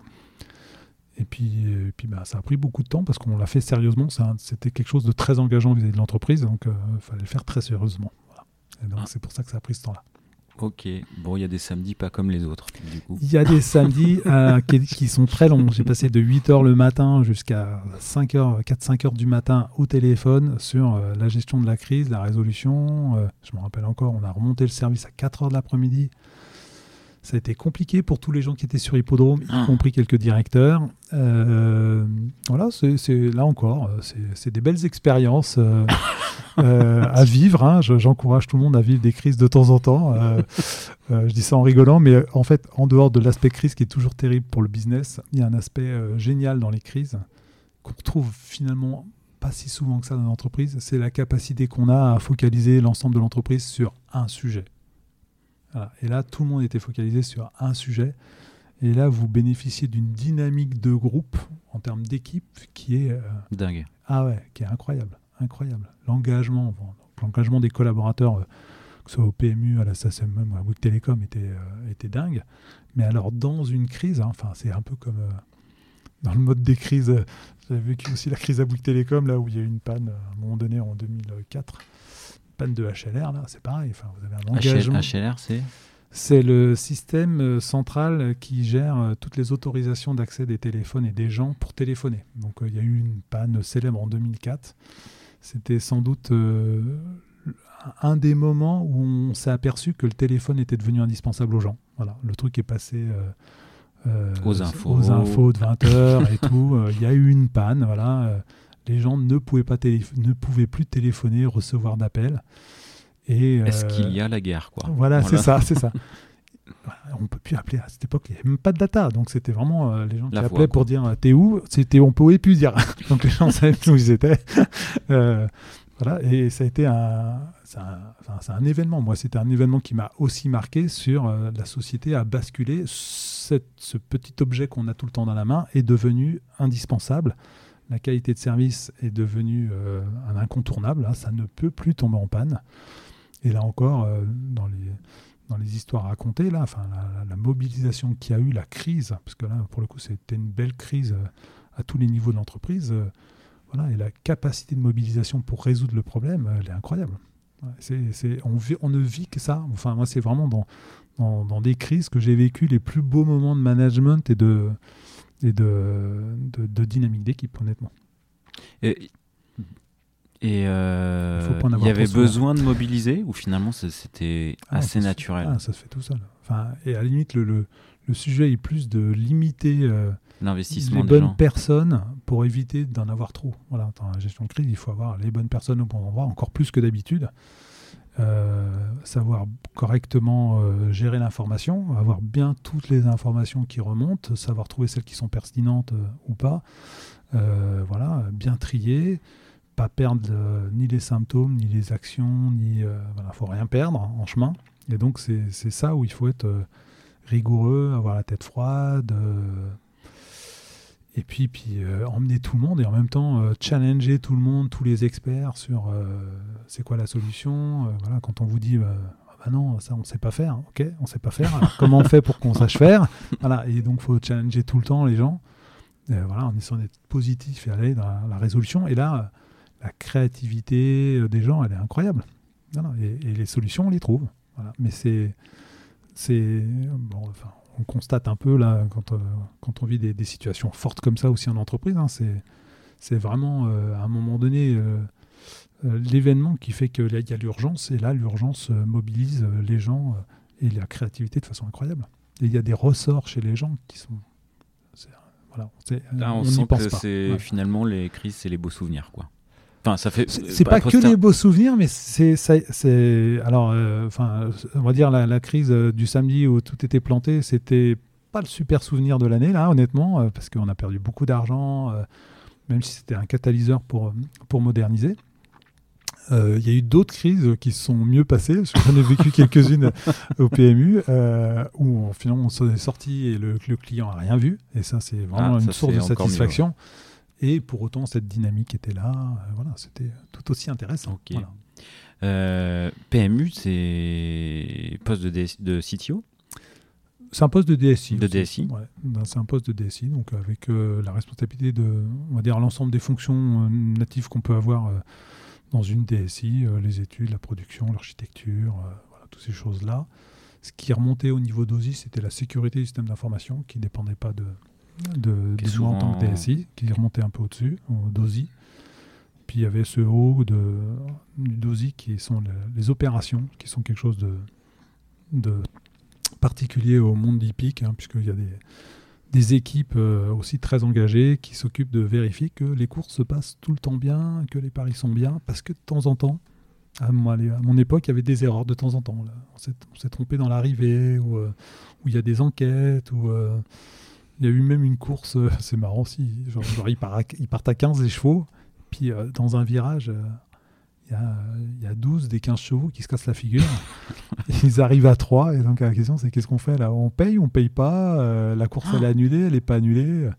Et puis, et puis bah, ça a pris beaucoup de temps parce qu'on l'a fait sérieusement. C'était quelque chose de très engageant vis-à-vis de l'entreprise, donc il euh, fallait le faire très sérieusement. donc ah. c'est pour ça que ça a pris ce temps-là. Ok, bon, il y a des samedis pas comme les autres, Il y a des samedis euh, qui, sont très longs. J'ai passé de 8h le matin jusqu'à 5h, 4-5 h du matin au téléphone sur euh, la gestion de la crise, la résolution. je me rappelle encore, on a remonté le service à 4h de l'après-midi. Ça a été compliqué pour tous les gens qui étaient sur Hippodrome, y ah. compris quelques directeurs. Euh, voilà, c'est là encore, euh, c'est des belles expériences euh, à vivre. Hein. J'encourage tout le monde à vivre des crises de temps en temps. je dis ça en rigolant, mais en fait, en dehors de l'aspect crise qui est toujours terrible pour le business, il y a un aspect génial dans les crises qu'on trouve finalement pas si souvent que ça dans l'entreprise. C'est la capacité qu'on a à focaliser l'ensemble de l'entreprise sur un sujet. Et là, tout le monde était focalisé sur un sujet. Et là, vous bénéficiez d'une dynamique de groupe en termes d'équipe qui est euh, dingue. Ah ouais, qui est incroyable, incroyable. L'engagement, l'engagement des collaborateurs, euh, que ce soit au PMU, à la SACEM, à Bouygues Télécom, était, euh, était dingue. Mais alors, dans une crise, hein, enfin, c'est un peu comme dans le mode des crises. J'avais vécu aussi la crise à Bouygues Télécom, là où il y a eu une panne à un moment donné en 2004 panne de HLR, là, c'est pareil. Enfin, vous avez un engagement. HLR, c'est C'est le système euh, central qui gère euh, toutes les autorisations d'accès des téléphones et des gens pour téléphoner. Donc, euh, il y a eu une panne célèbre en 2004. C'était sans doute un des moments où on s'est aperçu que le téléphone était devenu indispensable aux gens. Voilà, le truc est passé. aux infos. Aux infos de 20 heures et tout. Il y a eu une panne, voilà les gens ne pouvaient, pas ne pouvaient plus téléphoner, recevoir d'appels. Est-ce euh, qu'il y a la guerre quoi? Voilà, c'est ça, c'est ça. On peut plus appeler à cette époque, il n'y avait même pas de data, donc c'était vraiment euh, les gens qui appelaient pour dire t'es où? C'était on pouvait plus dire, donc les gens savaient où ils étaient. Euh, voilà, et ça a été un, c'est un, événement. Moi, c'était un événement qui m'a aussi marqué sur la société à basculer. ce petit objet qu'on a tout le temps dans la main est devenu indispensable la qualité de service est devenue euh, un incontournable. Hein, ça ne peut plus tomber en panne. Et là encore, euh, dans, les, histoires racontées, là, la, mobilisation qu'il y a eu, la crise, parce que là, pour le coup, c'était une belle crise euh, à tous les niveaux de l'entreprise. voilà, et la capacité de mobilisation pour résoudre le problème, elle est incroyable. on, ne vit que ça. Enfin, moi, c'est vraiment dans, dans des crises que j'ai vécu les plus beaux moments de management et de, et de, de, dynamique d'équipe, honnêtement. Et, et euh, il y avait besoin de mobiliser ou finalement c'était ah, assez naturel ah, Ça se fait tout seul. Enfin, et à la limite, le, le, le sujet est plus de limiter euh, l'investissement les bonnes personnes pour éviter d'en avoir trop. Voilà, dans la gestion de crise, il faut avoir les bonnes personnes au bon endroit, encore plus que d'habitude. Savoir correctement gérer l'information, avoir bien toutes les informations qui remontent, savoir trouver celles qui sont pertinentes ou pas, voilà, bien trier, pas perdre ni les symptômes, ni les actions, ni voilà, faut rien perdre en chemin. Et donc c'est ça où il faut être rigoureux, avoir la tête froide. Et puis, puis emmener tout le monde et en même temps challenger tout le monde, tous les experts sur c'est quoi la solution. voilà, quand on vous dit ah bah non, ça on ne sait pas faire, ok, on ne sait pas faire. Alors, comment on fait pour qu'on sache faire Voilà, et donc il faut challenger tout le temps les gens. voilà, en essayant d'être positif et aller dans la, résolution. Et là, la créativité des gens, elle est incroyable. et, et, les solutions, on les trouve. Voilà. Mais c'est c'est bon, enfin, on constate un peu là quand, euh, quand on vit des, situations fortes comme ça aussi en entreprise. Hein, c'est vraiment euh, à un moment donné euh, l'événement qui fait qu'il y a l'urgence et là l'urgence mobilise les gens et la créativité de façon incroyable. Et il y a des ressorts chez les gens qui sont voilà, Là, on, sent que c'est finalement les crises, c'est les beaux souvenirs, quoi ça fait. C'est pas que les beaux souvenirs, mais c'est, c'est, alors, euh, enfin, on va dire la, crise euh, du samedi où tout était planté, c'était pas le super souvenir de l'année là, honnêtement, euh, parce qu'on a perdu beaucoup d'argent, même si c'était un catalyseur pour pour moderniser. Il y a eu d'autres crises qui sont mieux passées. J'en ai vécu quelques-unes au PMU où finalement on s'en est sorti et le, client a rien vu. Et ça, c'est vraiment ah, une source de satisfaction. Et pour autant, cette dynamique était là. Euh, voilà, c'était tout aussi intéressant. Euh, PMU, c'est poste de, de CTO C'est un poste de DSI. De DSI ben, C'est un poste de DSI, donc avec euh, la responsabilité de, on va dire, l'ensemble des fonctions natives qu'on peut avoir dans une DSI, les études, la production, l'architecture, voilà, toutes ces choses-là. Ce qui remontait au niveau d'OSI, c'était la sécurité du système d'information qui ne dépendait pas de, de, de moi en tant que DSI, qui remontait un peu au-dessus, au DOSI. Puis il y avait ce haut de, du DOSI qui sont les, opérations, qui sont quelque chose de, de particulier au monde d'IPIC, hein, puisqu'il y a des, des équipes euh, aussi très engagées qui s'occupent de vérifier que les courses se passent tout le temps bien, que les paris sont bien, parce que de temps en temps, à, moi, à mon époque, il y avait des erreurs de temps en temps. Là. On s'est trompé dans l'arrivée, ou euh, où il y a des enquêtes, ou euh, il y a eu même une course, euh, c'est marrant aussi, genre, genre ils, partent à, 15 les chevaux, puis euh, dans un virage, euh, il y, a, 12 des 15 chevaux qui se cassent la figure. ils arrivent à 3, et donc la question c'est qu'est-ce qu'on fait là? On paye, on paye pas? La course elle est annulée, elle est pas annulée?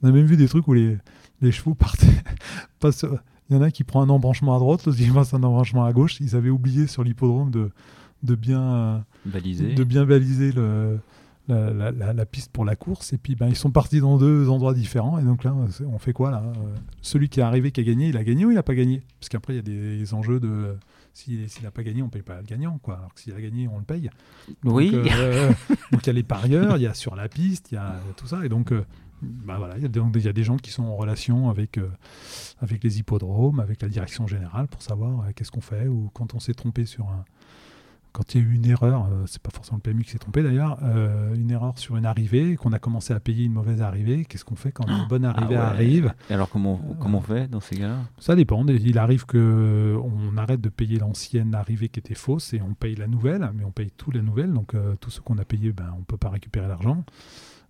On a même vu des trucs où les, les chevaux partaient. il y en a qui prend un embranchement à droite, l'autre qui passe un embranchement à gauche. Ils avaient oublié sur l'hippodrome de, de, bien, baliser. de bien baliser le, la, piste pour la course. Et puis, ben, ils sont partis dans deux endroits différents. Et donc là, on fait quoi là? Euh, Celui qui est arrivé, qui a gagné, il a gagné ou il n'a pas gagné? Parce qu'après, il y a des enjeux de. S'il n'a pas gagné, on ne paye pas le gagnant. Quoi. Alors que s'il a gagné, on le paye. oui. Euh, donc il y a les parieurs, il y a sur la piste, il y a tout ça. Et donc. Euh, ben voilà, il y, a des gens qui sont en relation avec, avec les hippodromes, avec la direction générale pour savoir qu'est-ce qu'on fait ou quand on s'est trompé sur un, quand il y a eu une erreur, euh, c'est pas forcément le PMU qui s'est trompé d'ailleurs, euh, une erreur sur une arrivée, qu'on a commencé à payer une mauvaise arrivée, qu'est-ce qu'on fait quand une bonne ah arrivée arrive? Et alors comment, comment on fait dans ces cas-là? Ça dépend. Il arrive que on arrête de payer l'ancienne arrivée qui était fausse et on paye la nouvelle, mais on paye tout la nouvelle, donc euh, tout ce qu'on a payé, ben, on peut pas récupérer l'argent.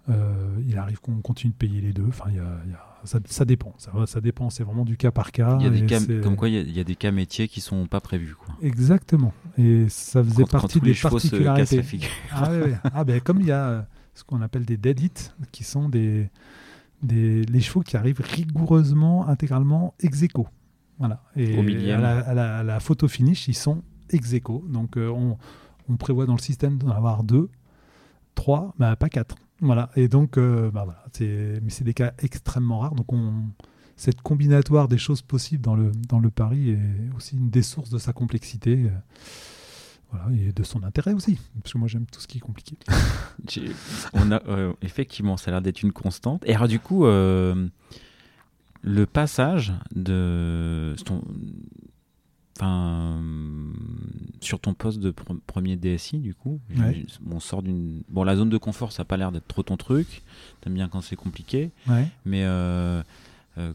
Il arrive qu'on continue de payer les deux. Enfin, il y a ça, dépend. Ça, dépend. C'est vraiment du cas par cas. Il y a des cas, comme quoi, il y, a, des cas métiers qui sont pas prévus. Quoi. Exactement. Et ça faisait partie des particularités. Ah, ah, ben, comme il y a ce qu'on appelle des dead hits, qui sont des, des les chevaux qui arrivent rigoureusement, intégralement ex aequo. Voilà. Et Au à la, photo finish, ils sont ex aequo. Donc euh, on, on, prévoit dans le système d'en avoir deux, trois, mais pas quatre. Voilà, et donc, euh, bah mais c'est des cas extrêmement rares. Donc, on, cette combinatoire des choses possibles dans le, dans le pari est aussi une des sources de sa complexité. Euh, voilà, et de son intérêt aussi, parce que moi j'aime tout ce qui est compliqué. on a, euh, effectivement, ça a l'air d'être une constante. Et alors, du coup, le passage de enfin, sur ton poste de premier DSI, du coup, on sort d'une. Bon, la zone de confort, ça n'a pas l'air d'être trop ton truc. T'aimes bien quand c'est compliqué. Mais euh, euh,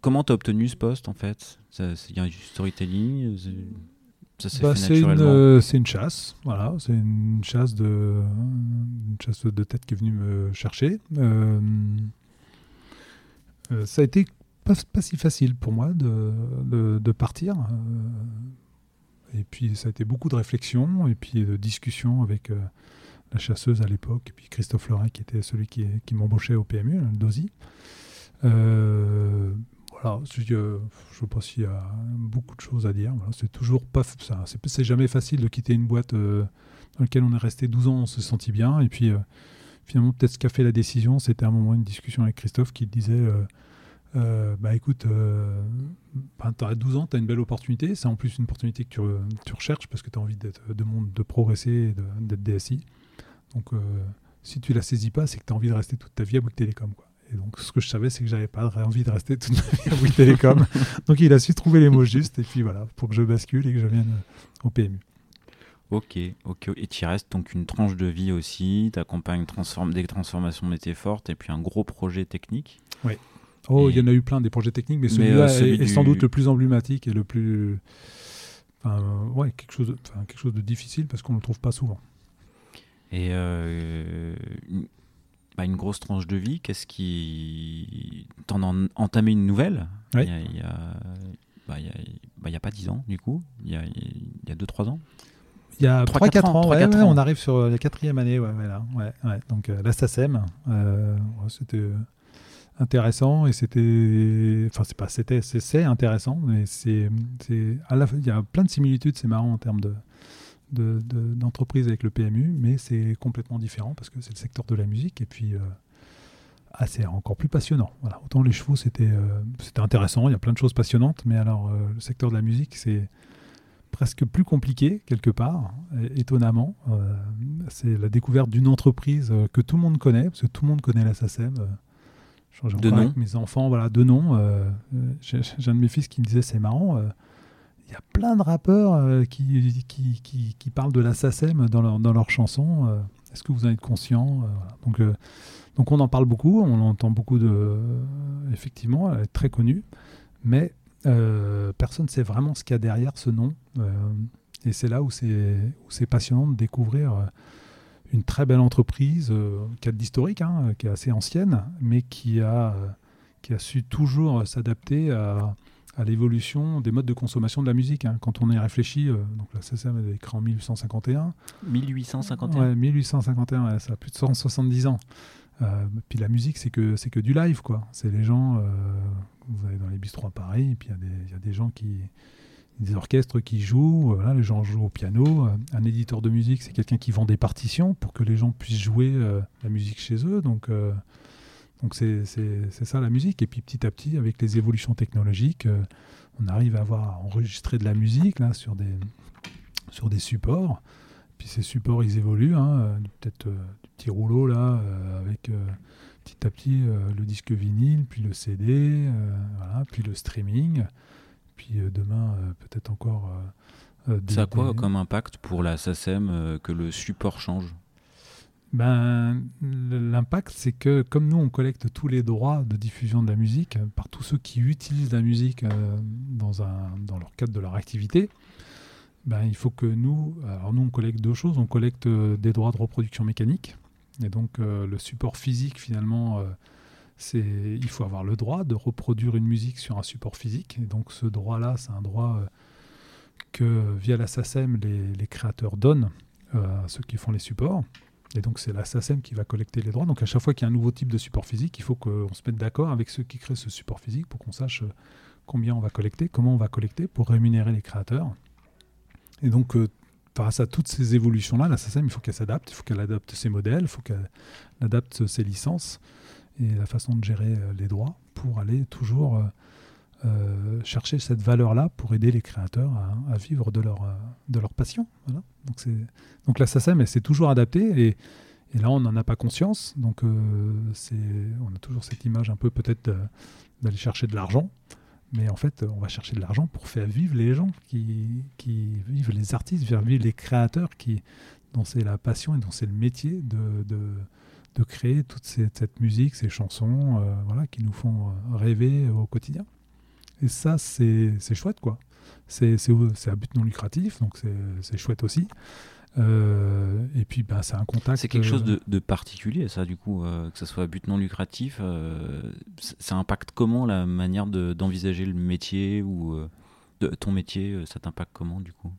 comment t'as obtenu ce poste en fait? Il y a un storytelling bah, c'est une, une, chasse, voilà, c'est une chasse de une chasse de tête qui est venue me chercher. Euh, euh, ça a été pas, si facile pour moi de, de, partir. Euh, et puis ça a été beaucoup de réflexion et puis de discussion avec la chasseuse à l'époque, et puis Christophe Loret qui était celui qui, qui m'embauchait au PMU, le DOSI. voilà, je, je sais pas s'il y a beaucoup de choses à dire. c'est toujours pas ça. C'est jamais facile de quitter une boîte dans laquelle on est resté 12 ans, on se sentit bien. Et puis finalement, peut-être ce qui a fait la décision, c'était un moment une discussion avec Christophe qui disait euh, bah écoute, euh, tu as 12 ans, tu as une belle opportunité. C'est en plus une opportunité que tu, tu recherches parce que tu as envie d'être, de, de progresser et d'être DSI. Donc, euh, si tu la saisis pas, c'est que tu as envie de rester toute ta vie à Bouygues Télécom. Quoi. Et donc, ce que je savais, c'est que j'avais pas envie de rester toute ma vie à Bouygues Télécom. donc, il a su trouver les mots justes. Et puis voilà, pour que je bascule et que je vienne au PMU. Ok, ok. Et tu restes donc une tranche de vie aussi. Tu accompagnes transform des transformations métiers fortes et puis un gros projet technique. Oui. Oh, il y en a eu plein des projets techniques, mais celui-là euh, est, sans doute le plus emblématique et le plus. Enfin, ouais, quelque chose, de, enfin, quelque chose de difficile parce qu'on ne le trouve pas souvent. Et euh, une, bah, une grosse tranche de vie, qu'est-ce qui. T'en as entamé une nouvelle? Il y a, il y a, bah, y a, bah, y a pas 10 ans, du coup, il y a 2-3 ans il y a 3-4 ans, ouais, ouais, on arrive sur la quatrième année. Ouais, ouais, là, ouais, Donc euh, la SACEM, euh, c'était intéressant et c'était enfin c'est pas c'était c'est intéressant mais c'est c'est il y a plein de similitudes c'est marrant en termes de d'entreprise avec le PMU mais c'est complètement différent parce que c'est le secteur de la musique et puis euh, ah, c'est encore plus passionnant voilà autant les chevaux c'était euh, c'était intéressant il y a plein de choses passionnantes mais alors euh, le secteur de la musique c'est presque plus compliqué quelque part, étonnamment. c'est la découverte d'une entreprise que tout le monde connaît, parce que tout le monde connaît la SACEM de nom. mes enfants, voilà, de nom. Euh, j'ai un de mes fils qui me disait c'est marrant. Euh, il y a plein de rappeurs euh, qui, qui, qui, qui, parlent de la SACEM dans, leur, dans leurs chansons. Est-ce que vous en êtes conscient donc, donc on en parle beaucoup, on entend beaucoup de... effectivement, elle est très connue, mais personne ne sait vraiment ce qu'il y a derrière ce nom. et c'est là où c'est passionnant de découvrir une très belle entreprise euh, qui a de l'historique, hein, qui est assez ancienne, mais qui a, euh, qui a su toujours s'adapter à, à l'évolution des modes de consommation de la musique. Hein. Quand on y réfléchit, euh, donc la CCM est écrit en 1851. 1851 Ouais, 1851, ça a plus de 170 ans. puis la musique, c'est que, c'est que du live, quoi. C'est les gens, vous allez dans les bistrots à Paris, et puis il y, y, a des gens qui, des orchestres qui jouent, euh, les gens jouent au piano. Euh, un éditeur de musique, c'est quelqu'un qui vend des partitions pour que les gens puissent jouer euh, la musique chez eux. Donc, donc c'est, ça la musique. Et puis petit à petit, avec les évolutions technologiques, on arrive à avoir enregistré de la musique là, sur, des, sur des supports. Puis ces supports, ils évoluent. Hein, peut-être du petit rouleau là, avec petit à petit le disque vinyle, puis le CD, puis le streaming puis euh, demain euh, peut-être encore. Euh, Ça a quoi comme impact pour la SACEM que le support change? Ben, L'impact, c'est que comme nous, on collecte tous les droits de diffusion de la musique par tous ceux qui utilisent la musique dans, un, dans leur cadre de leur activité, ben, il faut que nous, alors nous, on collecte deux choses. On collecte des droits de reproduction mécanique. Et donc, le support physique, finalement, il faut avoir le droit de reproduire une musique sur un support physique. Et donc ce droit-là, c'est un droit euh, que via la SACEM, les, créateurs donnent euh, à ceux qui font les supports. Et donc c'est la SACEM qui va collecter les droits. Donc à chaque fois qu'il y a un nouveau type de support physique, il faut qu'on se mette d'accord avec ceux qui créent ce support physique pour qu'on sache euh, combien on va collecter, comment on va collecter pour rémunérer les créateurs. Et donc face à toutes ces évolutions-là, la SACEM, il faut qu'elle s'adapte, il faut qu'elle adapte ses modèles, il faut qu'elle adapte ses licences et la façon de gérer euh, les droits pour aller toujours euh, euh, chercher cette valeur-là pour aider les créateurs à, vivre de leur, de leur passion. Voilà. Donc, donc la SACEM, elle s'est toujours adaptée et, et, là, on n'en a pas conscience. Donc c'est on a toujours cette image un peu peut-être d'aller chercher de l'argent. Mais en fait, on va chercher de l'argent pour faire vivre les gens qui, qui vivent, les artistes, faire vivre les créateurs qui, dont c'est la passion et dont c'est le métier de de créer toute cette, musique, ces chansons, euh, voilà, qui nous font euh, rêver au quotidien. Et ça, c'est chouette, quoi. c'est à but non lucratif, donc c'est chouette aussi. Euh, et puis, bah, c'est un contact. C'est quelque chose de, de, particulier, ça, du coup, que ce soit à but non lucratif. ça impacte comment la manière d'envisager le métier ou de, ton métier Ça t'impacte comment, du coup?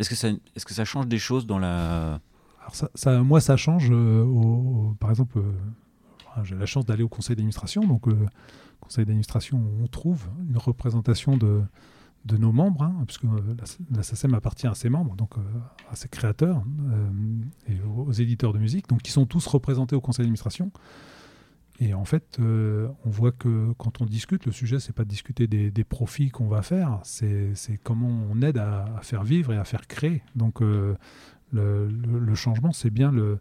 Est-ce que, ça, est -ce que ça change des choses dans la ça, moi, ça change. Euh, par exemple, euh, j'ai la chance d'aller au conseil d'administration. Donc, euh, conseil d'administration, on trouve une représentation de, de nos membres, hein, puisque la, SACEM appartient à ses membres, donc à ses créateurs et aux, éditeurs de musique, donc qui sont tous représentés au conseil d'administration. Et en fait, on voit que quand on discute, le sujet, c'est pas de discuter des, profits qu'on va faire, c'est comment on aide à, à, faire vivre et à faire créer. Donc, le, changement, c'est bien le,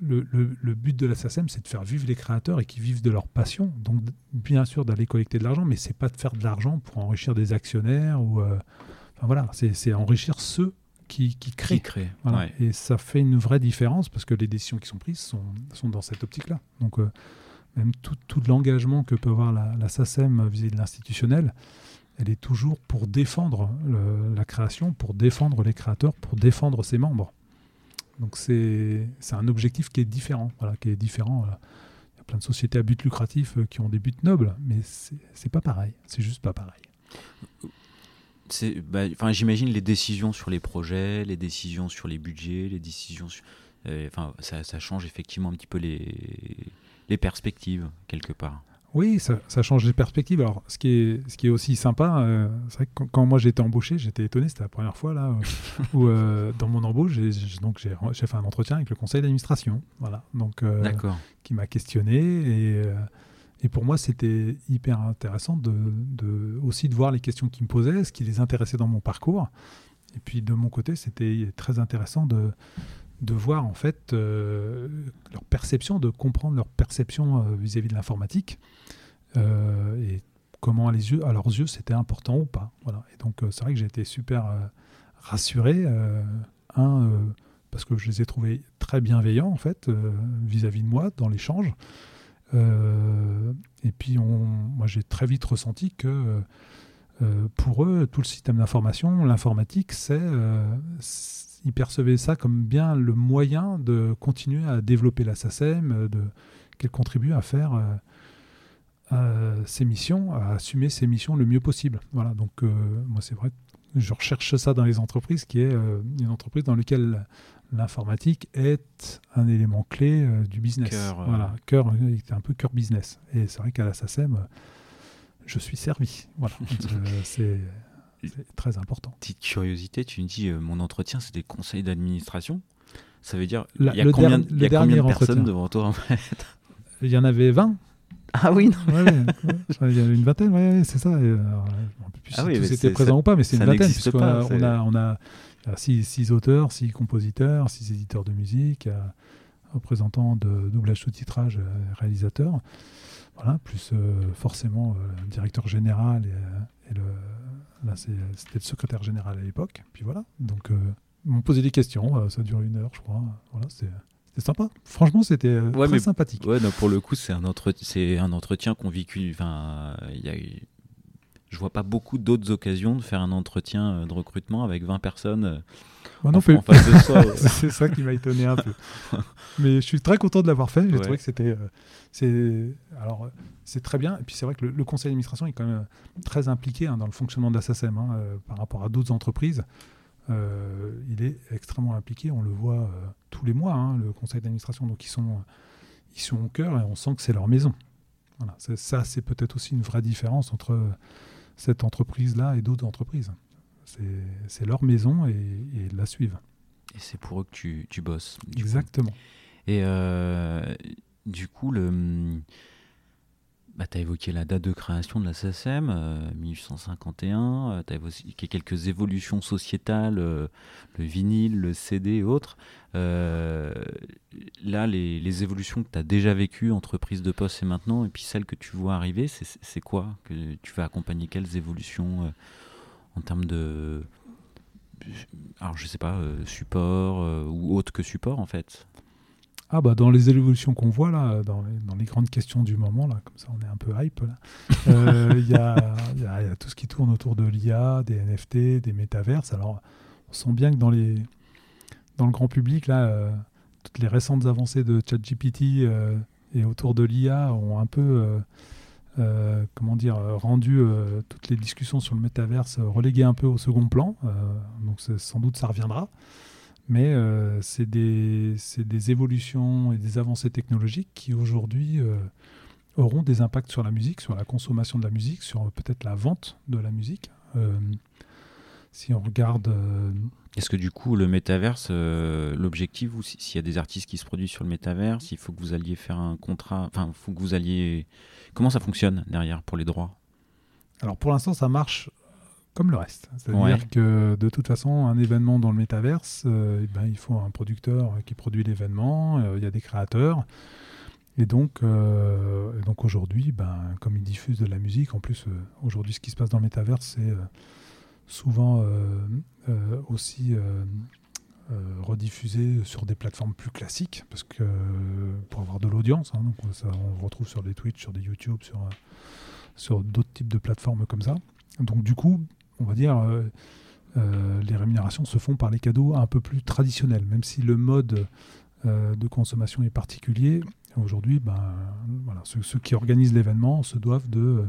le, but de la SACEM, c'est de faire vivre les créateurs et qui vivent de leur passion. Donc, bien sûr, d'aller collecter de l'argent, mais c'est pas de faire de l'argent pour enrichir des actionnaires ou. Euh, enfin, voilà, c'est enrichir ceux qui, qui créent. Et ça fait une vraie différence parce que les décisions qui sont prises sont, sont dans cette optique-là. Donc, euh, même tout, tout l'engagement que peut avoir la, la SACEM vis-à-vis de l'institutionnel, elle est toujours pour défendre la création, pour défendre les créateurs, pour défendre ses membres. Donc c'est un objectif qui est différent. Voilà, qui est différent. Il y a plein de sociétés à but lucratif euh, qui ont des buts nobles, mais c'est pas pareil. C'est juste pas pareil. Bah, J'imagine les décisions sur les projets, les décisions sur les budgets, les décisions euh, enfin, ça, ça, change effectivement un petit peu les, les perspectives, quelque part. Oui, ça, change les perspectives. Alors, ce qui est, ce qui est aussi sympa, euh, c'est vrai que quand, moi j'étais embauché, j'étais étonné, c'était la première fois là où, euh, dans mon embauche, j'ai, donc j'ai, fait un entretien avec le conseil d'administration, voilà, donc euh, qui m'a questionné et, et pour moi c'était hyper intéressant de, de, aussi de voir les questions qui me posaient, ce qui les intéressait dans mon parcours. Et puis de mon côté, c'était très intéressant de, de voir en fait euh, leur perception, de comprendre leur perception euh, vis-à-vis de l'informatique euh, et comment à, leurs yeux c'était important ou pas. Voilà. Et donc c'est vrai que j'ai été super rassuré. parce que je les ai trouvés très bienveillants en fait vis-à-vis de moi dans l'échange. et puis moi j'ai très vite ressenti que pour eux, tout le système d'information, l'informatique, c'est ils percevaient ça comme bien le moyen de continuer à développer la SACEM, de, qu'elle contribue à faire euh, ses missions, à assumer ses missions le mieux possible. Voilà, donc euh, moi c'est vrai, je recherche ça dans les entreprises, qui est euh, une entreprise dans laquelle l'informatique est un élément clé du business. Cœur, voilà, cœur, un peu cœur business. Et c'est vrai qu'à la SACEM, je suis servi. Voilà, c'est c'est très important. Petite curiosité, tu me dis euh, mon entretien, c'est des conseils d'administration. Ça veut dire il y a combien, y a combien de personnes devant toi en fait Il y en avait 20. Ah oui, non. il y en avait une vingtaine, ouais, c'est ça. Euh, plus ah si c'était présent ou pas, mais c'est une vingtaine. on, a, on, a, on a, six, six, auteurs, six compositeurs, six éditeurs de musique, représentants de doublage sous-titrage, réalisateurs. Voilà, plus euh, forcément le directeur général et, et le, Là, c'était le secrétaire général à l'époque. Puis voilà. Donc, euh, ils m'ont posé des questions. Euh, ça a duré une heure, je crois. Voilà, c'était sympa. Franchement, c'était euh, très sympathique. Ouais, pour le coup, c'est un, c'est un entretien qu'on vécu. Il y a je vois pas beaucoup d'autres occasions de faire un entretien de recrutement avec 20 personnes non en, face de soi. c'est ça qui m'a étonné un peu. Mais je suis très content de l'avoir fait. J'ai trouvé que c'était c'est alors c'est très bien. Et puis c'est vrai que le, conseil d'administration est quand même très impliqué hein, dans le fonctionnement de la SACEM hein, euh, par rapport à d'autres entreprises. Euh, il est extrêmement impliqué. On le voit euh, tous les mois, hein, le conseil d'administration. Donc ils sont ils sont au cœur et on sent que c'est leur maison. Voilà. Ça, c'est peut-être aussi une vraie différence entre cette entreprise-là et d'autres entreprises. C'est leur maison et, et la suivent. Et c'est pour eux que tu, tu bosses. Exactement. Et du coup, le, bah, tu as évoqué la date de création de la SACEM, 1851, tu as évoqué quelques évolutions sociétales, euh, le vinyle, le CD et autres. Euh, là, les, évolutions que tu as déjà vécues entre prise de poste et maintenant, et puis celles que tu vois arriver, c'est quoi que Tu vas accompagner? Quelles évolutions euh, en termes de... Alors, je sais pas, support ou autre que support en fait? Ah bah dans les évolutions qu'on voit là, dans les, dans les, grandes questions du moment, là, comme ça on est un peu hype là, euh, il y, y, a tout ce qui tourne autour de l'IA, des NFT, des métaverses. Alors on sent bien que dans, les, dans le grand public, là, euh, toutes les récentes avancées de ChatGPT euh, et autour de l'IA ont un peu, comment dire, rendu toutes les discussions sur le métaverse reléguées un peu au second plan. donc sans doute ça reviendra mais euh, c'est des, des, évolutions et des avancées technologiques qui aujourd'hui euh, auront des impacts sur la musique, sur la consommation de la musique, sur peut-être la vente de la musique. Euh, si on regarde... Est-ce que du coup, le métaverse, l'objectif, s'il y a des artistes qui se produisent sur le métaverse, il faut que vous alliez faire un contrat, enfin, il faut que vous alliez... Comment ça fonctionne derrière pour les droits? Alors pour l'instant, ça marche comme le reste. C'est-à-dire que de toute façon, un événement dans le métaverse, euh, eh ben, il faut un producteur qui produit l'événement, euh, il y a des créateurs. Et donc, euh, donc aujourd'hui, ben, comme ils diffusent de la musique, en plus, aujourd'hui, ce qui se passe dans le métaverse, c'est souvent aussi rediffusé sur des plateformes plus classiques, parce que pour avoir de l'audience, hein, on retrouve sur des Twitch, sur des YouTube, sur, sur d'autres types de plateformes comme ça. Donc du coup, on va dire, euh, euh, les rémunérations se font par les cadeaux un peu plus traditionnels, même si le mode euh, de consommation est particulier. Aujourd'hui, ben, voilà, ceux, qui organisent l'événement se doivent de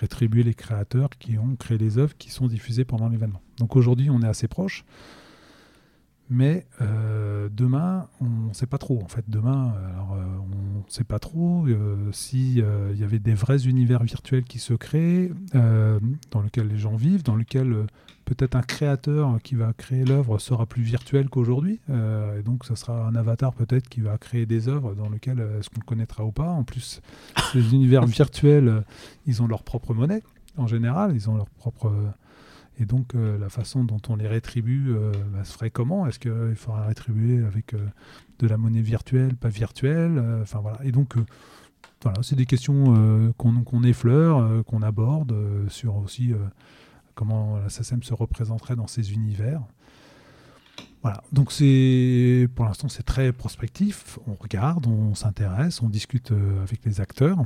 rétribuer les créateurs qui ont créé les œuvres qui sont diffusées pendant l'événement. Donc aujourd'hui, on est assez proche. Mais demain, on ne sait pas trop. En fait, demain, on ne sait pas trop s'il y avait des vrais univers virtuels qui se créent, dans lesquels les gens vivent, dans lesquels peut-être un créateur qui va créer l'œuvre sera plus virtuel qu'aujourd'hui. et donc, ce sera un avatar peut-être qui va créer des œuvres dans lesquelles est-ce qu'on le connaîtra ou pas. En plus, ces univers virtuels, ils ont leur propre monnaie. En général, ils ont leur propre et donc, euh, la façon dont on les rétribue euh, bah, se ferait comment? Est-ce qu'il faudra rétribuer avec euh, de la monnaie virtuelle, pas virtuelle? Enfin voilà. Et donc, voilà, c'est des questions qu'on effleure, qu'on aborde sur aussi comment la SACEM se représenterait dans ces univers. Voilà, donc c'est pour l'instant c'est très prospectif. On regarde, on s'intéresse, on discute avec les acteurs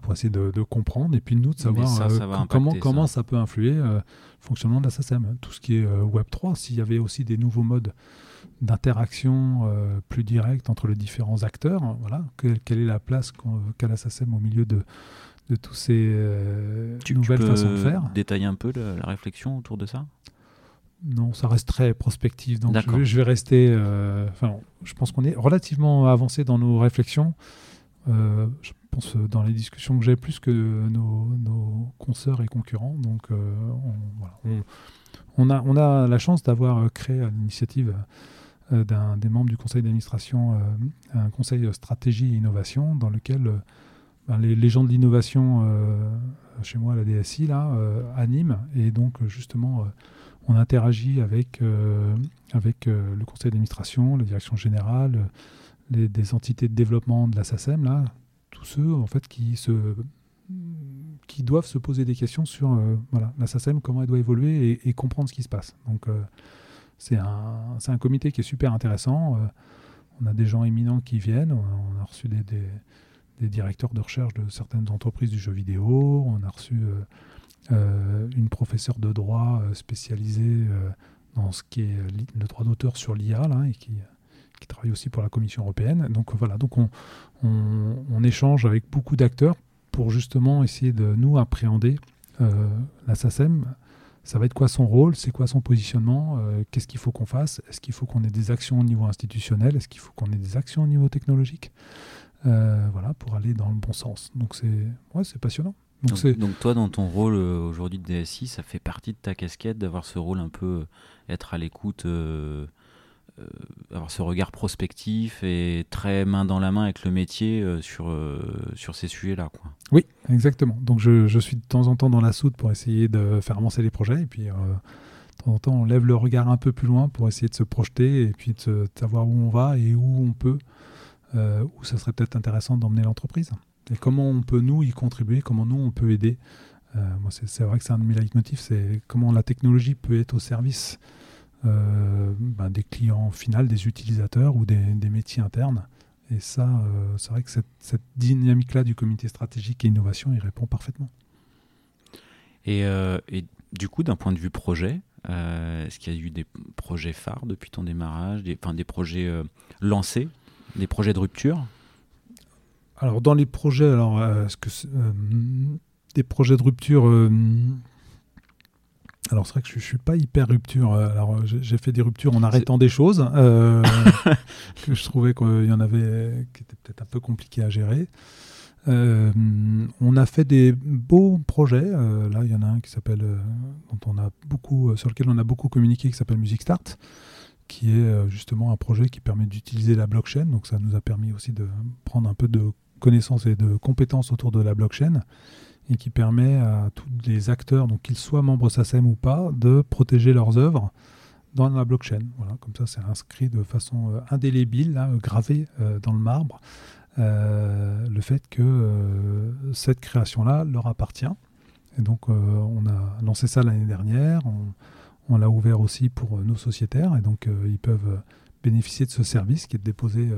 pour essayer de, comprendre et puis nous de savoir euh, comment, comment ça. peut influer euh, le fonctionnement de la SACEM. Tout ce qui est euh, Web3, s'il y avait aussi des nouveaux modes d'interaction plus directe entre les différents acteurs, hein, voilà, quelle est la place qu'a la SACEM au milieu de, de tous ces nouvelles façons de faire? Détailler un peu la réflexion autour de ça? Non, ça reste très prospectif. Donc je vais, rester. Enfin, je pense qu'on est relativement avancé dans nos réflexions. je pense, euh, dans les discussions que j'ai, plus que nos, nos consoeurs et concurrents. Donc, euh, on, a, on a la chance d'avoir euh, créé à l'initiative d'un des membres du conseil d'administration un conseil stratégie et innovation dans lequel ben, les, gens de l'innovation chez moi, la DSI, là, animent. Et donc, justement, on interagit avec, avec le conseil d'administration, la direction générale, les, des entités de développement de la SACEM, là, tous ceux en fait qui se qui doivent se poser des questions sur euh, voilà, la SACEM, comment elle doit évoluer et, comprendre ce qui se passe. Donc euh, c'est un, un, comité qui est super intéressant. Euh, on a des gens éminents qui viennent. On, a reçu des, des, directeurs de recherche de certaines entreprises du jeu vidéo. On a reçu une professeure de droit spécialisée dans ce qui est le droit d'auteur sur l'IA et qui qui travaille aussi pour la Commission européenne. Donc voilà, donc on, on, échange avec beaucoup d'acteurs pour justement essayer de nous appréhender euh, la SACEM. Ça va être quoi son rôle? C'est quoi son positionnement? Euh, Qu'est-ce qu'il faut qu'on fasse? Est-ce qu'il faut qu'on ait des actions au niveau institutionnel? Est-ce qu'il faut qu'on ait des actions au niveau technologique? Euh, Voilà, pour aller dans le bon sens. Donc c'est ouais, c'est passionnant. Donc, donc, toi, dans ton rôle aujourd'hui de DSI, ça fait partie de ta casquette d'avoir ce rôle un peu être à l'écoute euh, avoir ce regard prospectif et très main dans la main avec le métier euh, sur, euh, sur ces sujets-là. Oui, exactement. Donc je, je, suis de temps en temps dans la soude pour essayer de faire avancer les projets et puis de temps en temps on lève le regard un peu plus loin pour essayer de se projeter et puis de, savoir où on va et où on peut, où ça serait peut-être intéressant d'emmener l'entreprise. Et comment on peut nous y contribuer, comment nous on peut aider. moi c'est vrai que c'est un de mes leitmotifs, c'est comment la technologie peut être au service ben, des clients finaux, des utilisateurs ou des, métiers internes. Et ça, c'est vrai que cette, cette dynamique-là du comité stratégique et innovation, il répond parfaitement. Et, et du coup, d'un point de vue projet, est-ce qu'il y a eu des projets phares depuis ton démarrage, des, enfin, des projets lancés, des projets de rupture? Alors dans les projets, alors euh, ce que euh, des projets de rupture euh, alors c'est vrai que je, ne suis pas hyper rupture. Alors j'ai fait des ruptures en arrêtant des choses que je trouvais qu'il y en avait qui étaient peut-être un peu compliquées à gérer. on a fait des beaux projets. là, il y en a un qui s'appelle, dont on a beaucoup, sur lequel on a beaucoup communiqué, qui s'appelle Music Start, qui est justement un projet qui permet d'utiliser la blockchain. Donc ça nous a permis aussi de prendre un peu de connaissances et de compétences autour de la blockchain et qui permet à tous les acteurs, donc qu'ils soient membres SACEM ou pas, de protéger leurs œuvres dans la blockchain. Voilà, comme ça, c'est inscrit de façon euh, indélébile, là, gravé euh, dans le marbre, euh, le fait que cette création-là leur appartient. Et donc, on a lancé ça l'année dernière. On, on l'a ouvert aussi pour nos sociétaires, et donc ils peuvent bénéficier de ce service qui est de déposer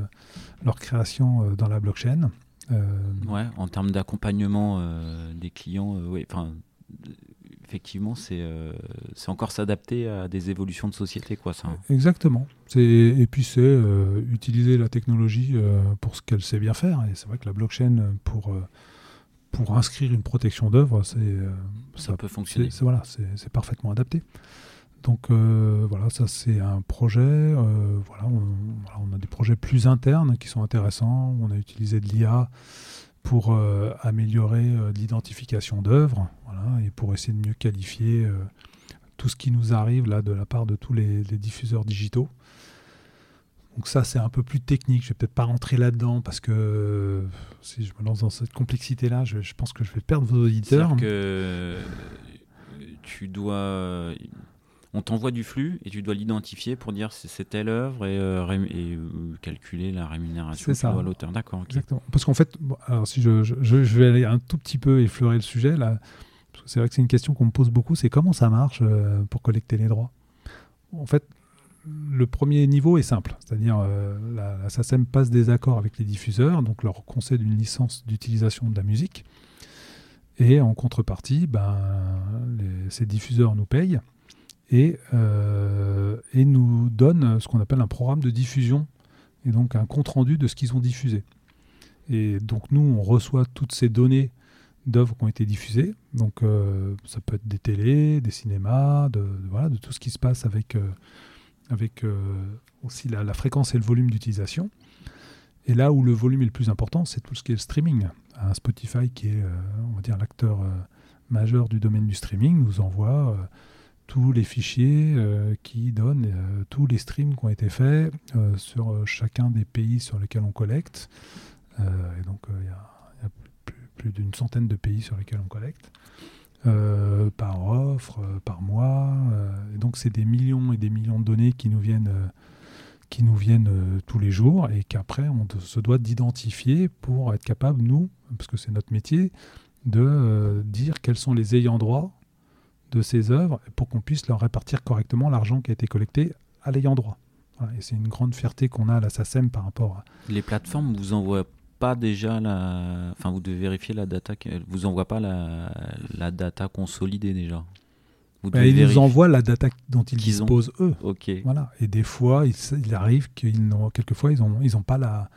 leur création dans la blockchain. Euh, ouais, en termes d'accompagnement euh, des clients, euh, oui, enfin, effectivement, c'est c'est encore s'adapter à des évolutions de société, quoi, ça. Exactement. Et puis, c'est utiliser la technologie pour ce qu'elle sait bien faire. Et c'est vrai que la blockchain, pour, pour inscrire une protection d'œuvre, c'est ça, peut fonctionner. Voilà, c'est parfaitement adapté. Donc euh, voilà, ça c'est un projet. Euh, voilà, on, a des projets plus internes qui sont intéressants. On a utilisé de l'IA pour euh, améliorer l'identification d'œuvres, voilà, et pour essayer de mieux qualifier tout ce qui nous arrive là de la part de tous les, diffuseurs digitaux. Donc ça c'est un peu plus technique. Je vais peut-être pas rentrer là-dedans parce que si je me lance dans cette complexité-là, je, pense que je vais perdre vos auditeurs. tu dois on t'envoie du flux et tu dois l'identifier pour dire si c'est telle œuvre et, euh, et euh, calculer la rémunération à l'auteur. D'accord. Exactement. Parce qu'en fait, alors si je, je, vais aller un tout petit peu effleurer le sujet là, c'est vrai que c'est une question qu'on me pose beaucoup, c'est comment ça marche euh, pour collecter les droits? En fait, le premier niveau est simple, c'est-à-dire la, la, SACEM passe des accords avec les diffuseurs, donc leur concède une licence d'utilisation de la musique, et en contrepartie, ben, ces diffuseurs nous payent et, euh, et nous donne ce qu'on appelle un programme de diffusion et donc un compte rendu de ce qu'ils ont diffusé. Et donc nous, on reçoit toutes ces données d'œuvres qui ont été diffusées. Donc euh, ça peut être des télés, des cinémas, de, voilà, de tout ce qui se passe avec, euh, avec aussi la, la, fréquence et le volume d'utilisation. Et là où le volume est le plus important, c'est tout ce qui est le streaming. Un Spotify qui est, on va dire, l'acteur majeur du domaine du streaming, nous envoie tous les fichiers euh, qui donnent euh, tous les streams qui ont été faits euh, sur chacun des pays sur lesquels on collecte. et donc, il y a, plus, d'une centaine de pays sur lesquels on collecte. par offre, par mois. et donc, c'est des millions et des millions de données qui nous viennent, qui nous viennent tous les jours et qu'après, on se doit d'identifier pour être capable, nous, parce que c'est notre métier, de dire quels sont les ayants droit de ces œuvres pour qu'on puisse leur répartir correctement l'argent qui a été collecté à l'ayant droit. et c'est une grande fierté qu'on a à la SACEM par rapport à... Les plateformes vous envoient pas déjà la... Enfin, vous devez vérifier la data... vous envoient pas la, la data consolidée déjà vous bah, ils nous envoient la data dont ils, disposent eux. Ok. Voilà. Et des fois, il, arrive qu'ils n'ont, quelquefois, ils n'ont ils ont pas la,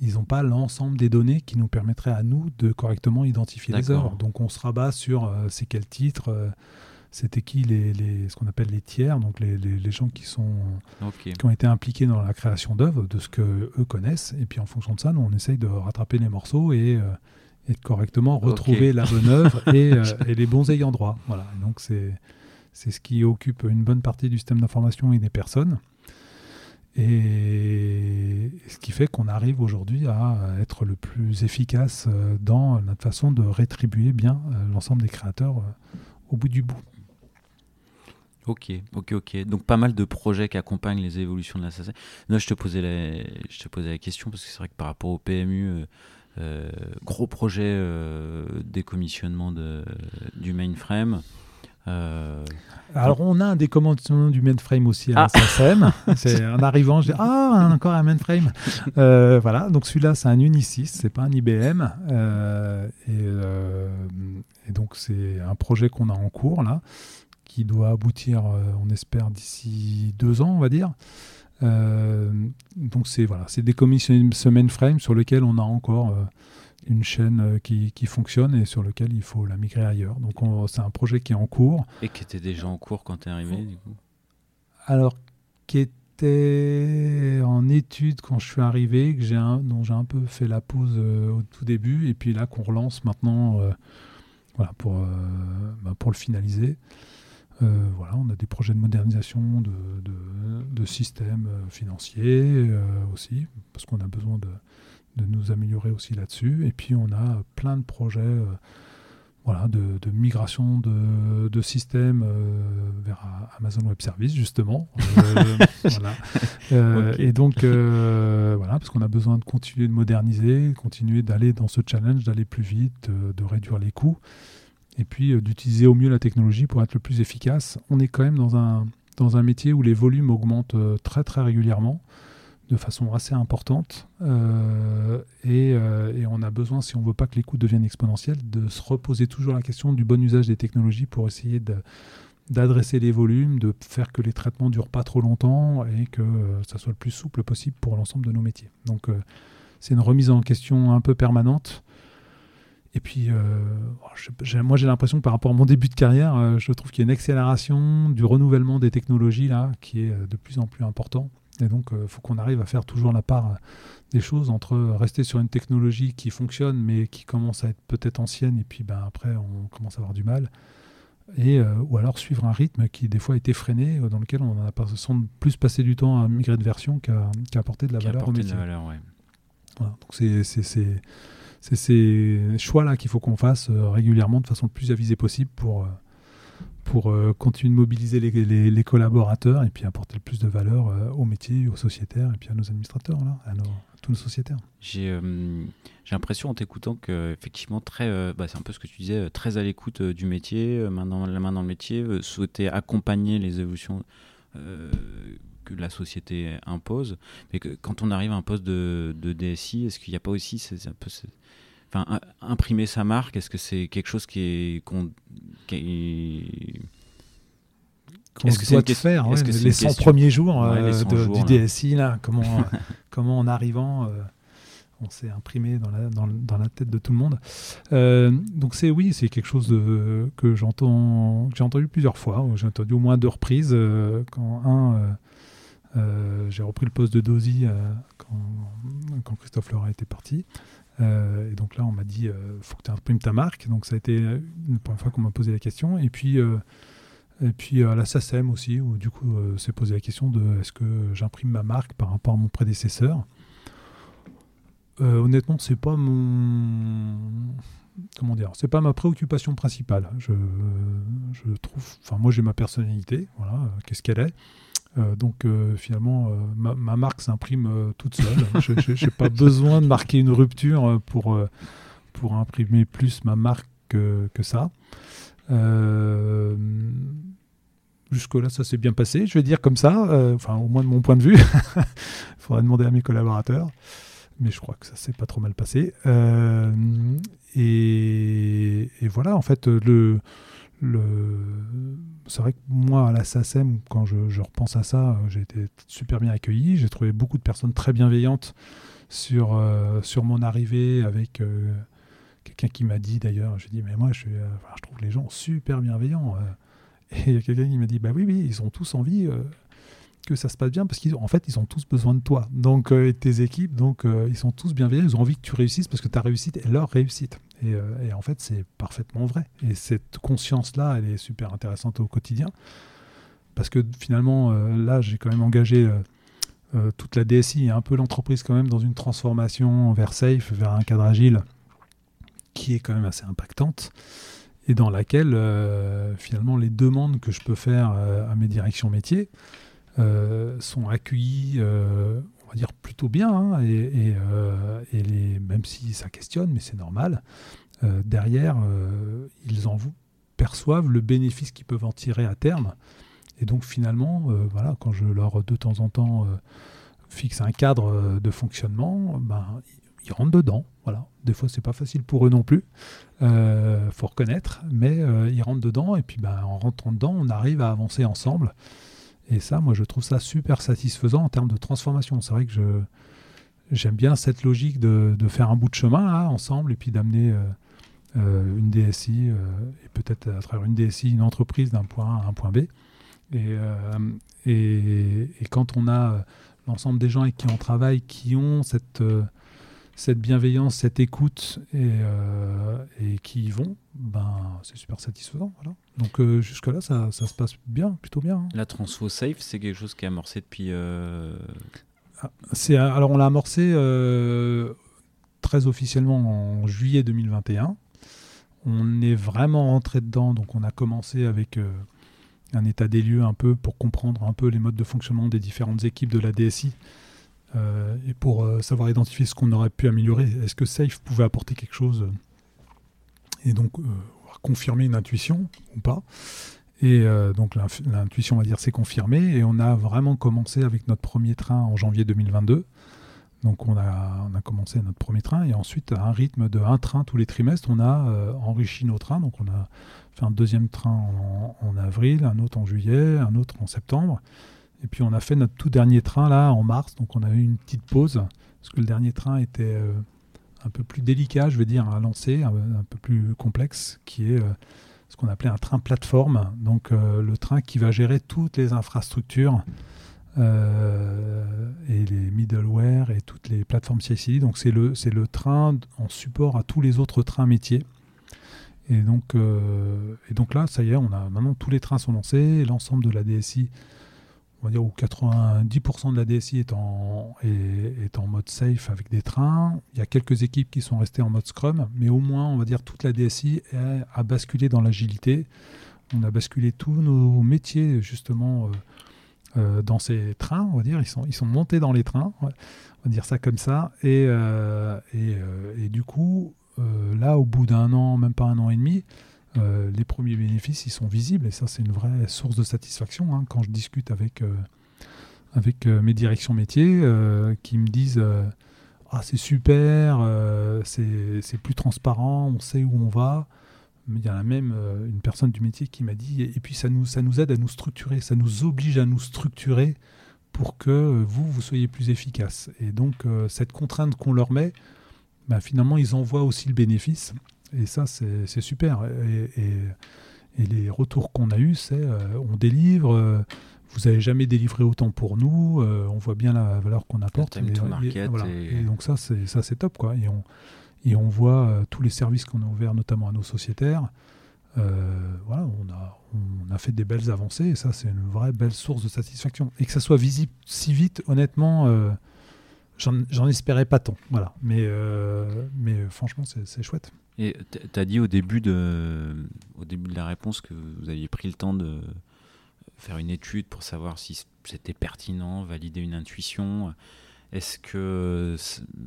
ils n'ont pas l'ensemble des données qui nous permettraient à nous de correctement identifier les œuvres. Donc on se rabat sur euh, c'est quel titre, euh, c'était qui les, ce qu'on appelle les tiers, donc les, gens qui, sont, qui ont été impliqués dans la création d'œuvres, de ce que eux connaissent. Et puis en fonction de ça, nous, on essaye de rattraper les morceaux et, euh, de correctement retrouver la bonne œuvre euh, et, les bons ayants droit. Voilà. donc c'est c'est ce qui occupe une bonne partie du système d'information et des personnes. Et ce qui fait qu'on arrive aujourd'hui à être le plus efficace euh, dans notre façon de rétribuer bien l'ensemble des créateurs au bout du bout. Ok, ok, ok. Donc pas mal de projets qui accompagnent les évolutions de la SACEM. Non, je te posais la, je te posais la question parce que c'est vrai que par rapport au PMU, euh, euh, gros projet euh, décommissionnement de, du mainframe. Alors, on a un décommandement du mainframe aussi à ah. SACEM. c'est en arrivant, je dis Ah, encore un mainframe. voilà, donc celui-là, c'est un Unisys, c'est pas un IBM. et, et, donc, c'est un projet qu'on a en cours là, qui doit aboutir, on espère, d'ici deux ans, on va dire. Euh, donc c'est voilà, c'est décommissionner ce mainframe sur lequel on a encore euh, une chaîne euh, qui, qui, fonctionne et sur lequel il faut la migrer ailleurs. Donc c'est un projet qui est en cours. Et qui était déjà en cours quand tu es arrivé du coup? Alors, qui était en étude quand je suis arrivé, que j'ai un, dont j'ai un peu fait la pause au tout début, et puis là qu'on relance maintenant voilà, pour, bah, pour le finaliser. Euh, voilà, on a des projets de modernisation de, de, systèmes euh, financiers euh, aussi, parce qu'on a besoin de, de, nous améliorer aussi là-dessus. Et puis on a plein de projets voilà, de, migration de, systèmes vers Amazon Web Services, justement. Et donc, voilà, parce qu'on a besoin de continuer de moderniser, continuer d'aller dans ce challenge, d'aller plus vite, de réduire les coûts et puis euh, d'utiliser au mieux la technologie pour être le plus efficace. On est quand même dans un, dans un métier où les volumes augmentent euh, très très régulièrement, de façon assez importante, euh, et, et, on a besoin, si on ne veut pas que les coûts deviennent exponentiels, de se reposer toujours la question du bon usage des technologies pour essayer d'adresser les volumes, de faire que les traitements durent pas trop longtemps et que ça soit le plus souple possible pour l'ensemble de nos métiers. Donc c'est une remise en question un peu permanente et puis, euh, moi, j'ai l'impression que par rapport à mon début de carrière, euh, je trouve qu'il y a une accélération du renouvellement des technologies là, qui est euh, de plus en plus important. Et donc, il faut qu'on arrive à faire toujours la part des choses entre rester sur une technologie qui fonctionne, mais qui commence à être peut-être ancienne, et puis ben, après, on commence à avoir du mal. Et, ou alors suivre un rythme qui, des fois, a été freiné, dans lequel on a plus passé du temps à migrer de version qu'à apporter de la valeur au métier. De la valeur, ouais. voilà, donc, c'est c'est ces choix-là qu'il faut qu'on fasse euh, régulièrement de façon le plus avisée possible pour, euh, pour euh, continuer de mobiliser les, collaborateurs et puis apporter le plus de valeur au métier, aux sociétaires et puis à nos administrateurs, là, à, tous nos sociétaires. J'ai l'impression en t'écoutant que effectivement très, bah, c'est un peu ce que tu disais, très à l'écoute du métier, maintenant la main dans le métier, souhaiter accompagner les évolutions que la société impose. Mais que quand on arrive à un poste de, de DSI, est-ce qu'il n'y a pas aussi un peu enfin, imprimer sa marque, est-ce que c'est quelque chose qui est. Qu est-ce que c'est faire ouais, les 100 premiers jours, euh, du DSI là, comment comment en arrivant euh, on s'est imprimé dans la, dans, dans, la tête de tout le monde. Euh, donc c'est oui, c'est quelque chose de, que j'entends, j'ai entendu plusieurs fois. J'ai entendu au moins deux reprises. quand un, j'ai repris le poste de Dozy quand, quand, Christophe Laura était parti. Euh, et donc là, on m'a dit, euh, faut que tu imprimes ta marque. Donc ça a été une première fois qu'on m'a posé la question. Et puis, euh, et puis à la SACEM aussi, où du coup, s'est posé la question de est-ce que j'imprime ma marque par rapport à mon prédécesseur? honnêtement, c'est pas mon comment dire, c'est pas ma préoccupation principale. Je trouve, enfin moi j'ai ma personnalité, voilà, qu'est-ce qu'elle est. Euh, donc euh, finalement, euh, ma, marque s'imprime toute seule. je n'ai pas besoin de marquer une rupture pour, pour imprimer plus ma marque que, ça. Jusque-là, ça s'est bien passé, je vais dire comme ça, enfin au moins de mon point de vue. Il faudrait demander à mes collaborateurs mais je crois que ça s'est pas trop mal passé. et, voilà, en fait, le, c'est vrai que moi, à la SACEM, quand je, repense à ça, euh, j'ai été super bien accueilli. J'ai trouvé beaucoup de personnes très bienveillantes sur, euh, sur mon arrivée avec euh, quelqu'un qui m'a dit d'ailleurs, j'ai dit, mais moi, je, je, trouve les gens super bienveillants. et il y a quelqu'un qui m'a dit, bah oui, oui, ils ont tous envie que ça se passe bien parce qu'en fait, ils ont tous besoin de toi. Donc, et tes équipes, donc, ils sont tous bienveillants. Ils ont envie que tu réussisses parce que ta réussite est leur réussite. Euh, et, en fait, c'est parfaitement vrai. Et cette conscience-là, elle est super intéressante au quotidien. Parce que finalement, euh, là, j'ai quand même engagé euh, toute la DSI et un peu l'entreprise quand même dans une transformation vers Safe, vers un cadre agile qui est quand même assez impactante et dans laquelle finalement les demandes que je peux faire à mes directions métiers sont accueillies dire plutôt bien, hein, et, euh, les, même si ça questionne, mais c'est normal. Euh, derrière, euh, ils en perçoivent le bénéfice qu'ils peuvent en tirer à terme. Et donc finalement, euh, voilà, quand je leur de temps en temps euh, fixe un cadre euh, de fonctionnement, ben, ils rentrent dedans. Voilà. Des fois, c'est pas facile pour eux non plus, euh, faut reconnaître, mais ils rentrent dedans et puis ben, en rentrant dedans, on arrive à avancer ensemble. Et ça, moi, je trouve ça super satisfaisant en termes de transformation. C'est vrai que je j'aime bien cette logique de, de, faire un bout de chemin ensemble et puis d'amener une DSI et peut-être à travers une DSI une entreprise d'un point A à un point B. Euh, et, et, quand on a euh, l'ensemble des gens avec qui on travaille qui ont cette, euh, cette bienveillance, cette écoute et, et qui y vont, ben, c'est super satisfaisant. Voilà. Donc jusque-là, ça, ça, se passe bien, plutôt bien. Hein. La transfo safe, c'est quelque chose qui est amorcé depuis... Ah, c'est, alors on l'a amorcé très officiellement en juillet 2021. On est vraiment rentré dedans, donc on a commencé avec un état des lieux un peu pour comprendre un peu les modes de fonctionnement des différentes équipes de la DSI euh, et pour euh, savoir identifier ce qu'on aurait pu améliorer. Est-ce que Safe pouvait apporter quelque chose euh, et donc confirmer une intuition ou pas et donc l'intuition, on va dire, s'est confirmée et on a vraiment commencé avec notre premier train en janvier 2022. Donc on a, on a commencé notre premier train et ensuite à un rythme de un train tous les trimestres, on a enrichi nos trains. Donc on a fait un deuxième train en, avril, un autre en juillet, un autre en septembre. Et puis on a fait notre tout dernier train là en mars, donc on a eu une petite pause, parce que le dernier train était euh, un peu plus délicat, je veux dire, à lancer, un, peu plus complexe, qui est euh, ce qu'on appelait un train plateforme, donc euh, le train qui va gérer toutes les infrastructures et les middleware et toutes les plateformes CI/CD. Donc c'est le, le train en support à tous les autres trains métiers. Et donc, et donc là, ça y est, on a maintenant tous les trains sont lancés, l'ensemble de la DSI, on va dire où 90% de la DSI est en, est, en mode safe avec des trains. Il y a quelques équipes qui sont restées en mode Scrum, mais au moins, on va dire toute la DSI a basculé dans l'agilité. On a basculé tous nos métiers justement euh, euh, dans ces trains, on va dire. Ils sont, ils sont montés dans les trains, on va dire ça comme ça. Et, et, et du coup, euh, là, au bout d'un an, même pas un an et demi, euh, les premiers bénéfices, ils sont visibles. Et ça, c'est une vraie source de satisfaction. Hein. quand je discute avec, euh, avec mes directions métiers qui me disent Ah, c'est super, c'est plus transparent, on sait où on va. Mais il y en a même une personne du métier qui m'a dit Et puis, ça nous, ça nous aide à nous structurer, ça nous oblige à nous structurer pour que vous, vous soyez plus efficace. Et donc, cette contrainte qu'on leur met, bah, finalement, ils en voient aussi le bénéfice. Et ça, c'est super. Et, les retours qu'on a eus, c'est euh, on délivre, euh, vous n'avez jamais délivré autant pour nous, euh, on voit bien la valeur qu'on apporte. Et, donc ça, c'est top. Quoi. Et, on, et on voit tous les services qu'on a ouverts, notamment à nos sociétaires. voilà, on a, on a fait des belles avancées et ça, c'est une vraie belle source de satisfaction. Et que ça soit visible si vite, honnêtement, J'en espérais pas tant, voilà. Mais, mais franchement, c'est chouette. Et tu as dit au début, de, au début de la réponse que vous aviez pris le temps de faire une étude pour savoir si c'était pertinent, valider une intuition. Est-ce que,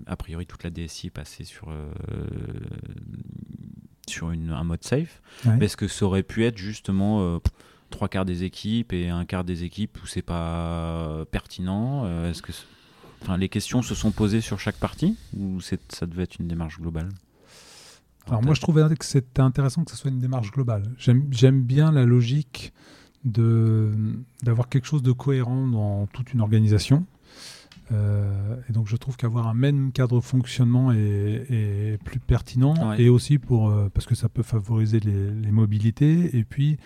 a priori, toute la DSI est passée sur, euh, sur une, un mode safe. Est-ce que ça aurait pu être justement trois quarts des équipes et un quart des équipes où c'est pas pertinent Est-ce que les questions se sont posées sur chaque partie ou ça devait être une démarche globale? Alors moi je trouvais que c'était intéressant que ce soit une démarche globale. J'aime bien la logique d'avoir quelque chose de cohérent dans toute une organisation. Euh, et donc je trouve qu'avoir un même cadre de fonctionnement est, plus pertinent et aussi pour euh, parce que ça peut favoriser les, mobilités et puis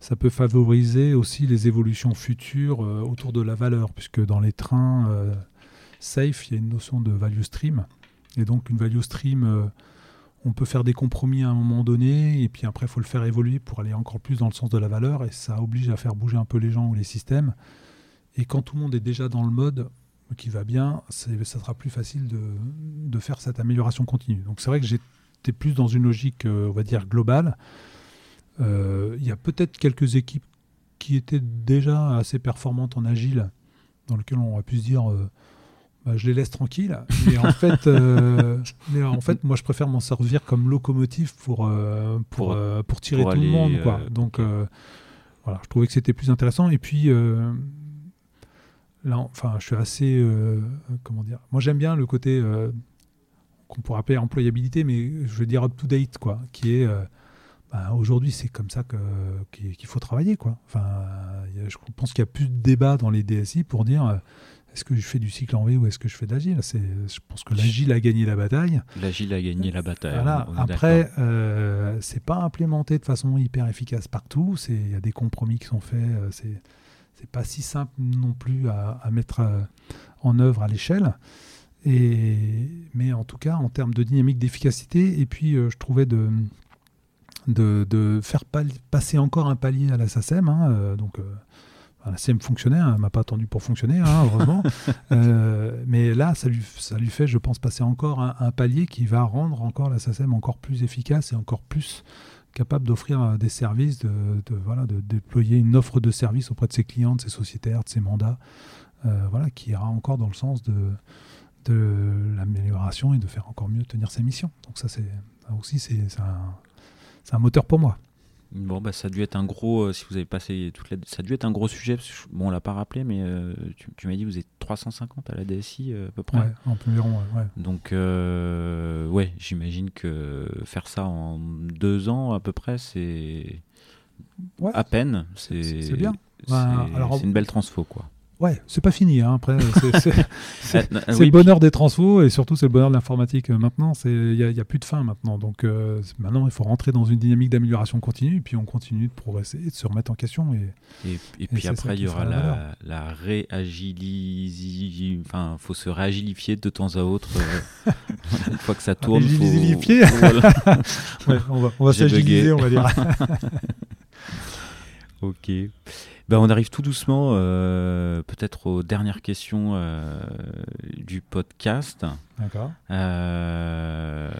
ça peut favoriser aussi les évolutions futures euh, autour de la valeur puisque dans les trains safe, il y a une notion de value stream. Et donc une value stream, on peut faire des compromis à un moment donné, et puis après, il faut le faire évoluer pour aller encore plus dans le sens de la valeur, et ça oblige à faire bouger un peu les gens ou les systèmes. Et quand tout le monde est déjà dans le mode qui va bien, ça sera plus facile de, faire cette amélioration continue. Donc c'est vrai que j'étais plus dans une logique, euh, on va dire, globale. Euh, il y a peut-être quelques équipes qui étaient déjà assez performantes en agile, dans lesquelles on aurait pu se dire bah, je les laisse tranquilles. Mais en fait, euh, mais en fait, moi, je préfère m'en servir comme locomotive pour euh, pour Pour- euh, pour tirer pour tout le monde, quoi. Donc voilà, je trouvais que c'était plus intéressant. Et puis là, enfin, je suis assez comment dire. Moi, j'aime bien le côté qu'on pourrait appeler employabilité, mais je veux dire up to date, quoi, qui est bah, aujourd'hui, c'est comme ça que qu'il faut travailler, quoi. Enfin, je pense qu'il y a plus de débat dans les DSI pour dire est-ce que je fais du cycle en V ou est-ce que je fais de l'agile je pense que l'agile a gagné la bataille. L'agile a gagné la bataille. Voilà. Après, euh, c'est pas implémenté de façon hyper efficace partout. Il y a des compromis qui sont faits. euh, c'est, c'est pas si simple non plus à, à mettre euh, en œuvre à l'échelle. Et, mais en tout cas, en termes de dynamique d'efficacité, et puis euh, je trouvais de, de, de faire passer encore un palier à la SACEM. hein, euh, donc, euh, enfin, la SACEM fonctionnait, hein, elle m'a pas attendu pour fonctionner, hein, heureusement. Euh, mais là, ça lui, ça lui fait, je pense, passer encore un, un palier qui va rendre encore la SACEM encore plus efficace et encore plus capable d'offrir euh, des services, de, de, voilà, de déployer une offre de services auprès de ses clients, de ses sociétaires, de ses mandats, euh, voilà, qui ira encore dans le sens de, de l'amélioration et de faire encore mieux tenir ses missions. Donc ça, c'est aussi, c'est c'est un, c'est un moteur pour moi. Bon, bah, ça a dû être un gros. euh, si vous avez passé toute la, ça a dû être un gros sujet. parce que bon, on l'a pas rappelé, mais euh, tu, tu m'as dit que vous êtes 350 à la DSI euh, à peu près. Ouais, en environ, ouais. Donc, euh, ouais, j'imagine que faire ça en deux ans à peu près, c'est Ouais. à peine. C'est- bien. C'est Bah, alors- c'est une belle transfo, quoi. Ouais, c'est pas fini. hein, Après, c'est- Ah, oui, le bonheur des transfos et surtout c'est le bonheur de l'informatique euh, maintenant. Il n'y a, y a plus de fin maintenant. Donc euh, maintenant il faut rentrer dans une dynamique d'amélioration continue et puis on continue de progresser et de se remettre en question. Et, Et, et puis après, il y aura la la, réagiliser. Enfin, faut se réagilifier de temps à autre. euh, une fois que ça tourne. faut- Réagilifier Voilà. ouais, on va, on va s'agiliser, on va dire. Ok. Ben, on arrive tout doucement, euh, peut-être aux dernières questions euh, du podcast. D'accord. Euh,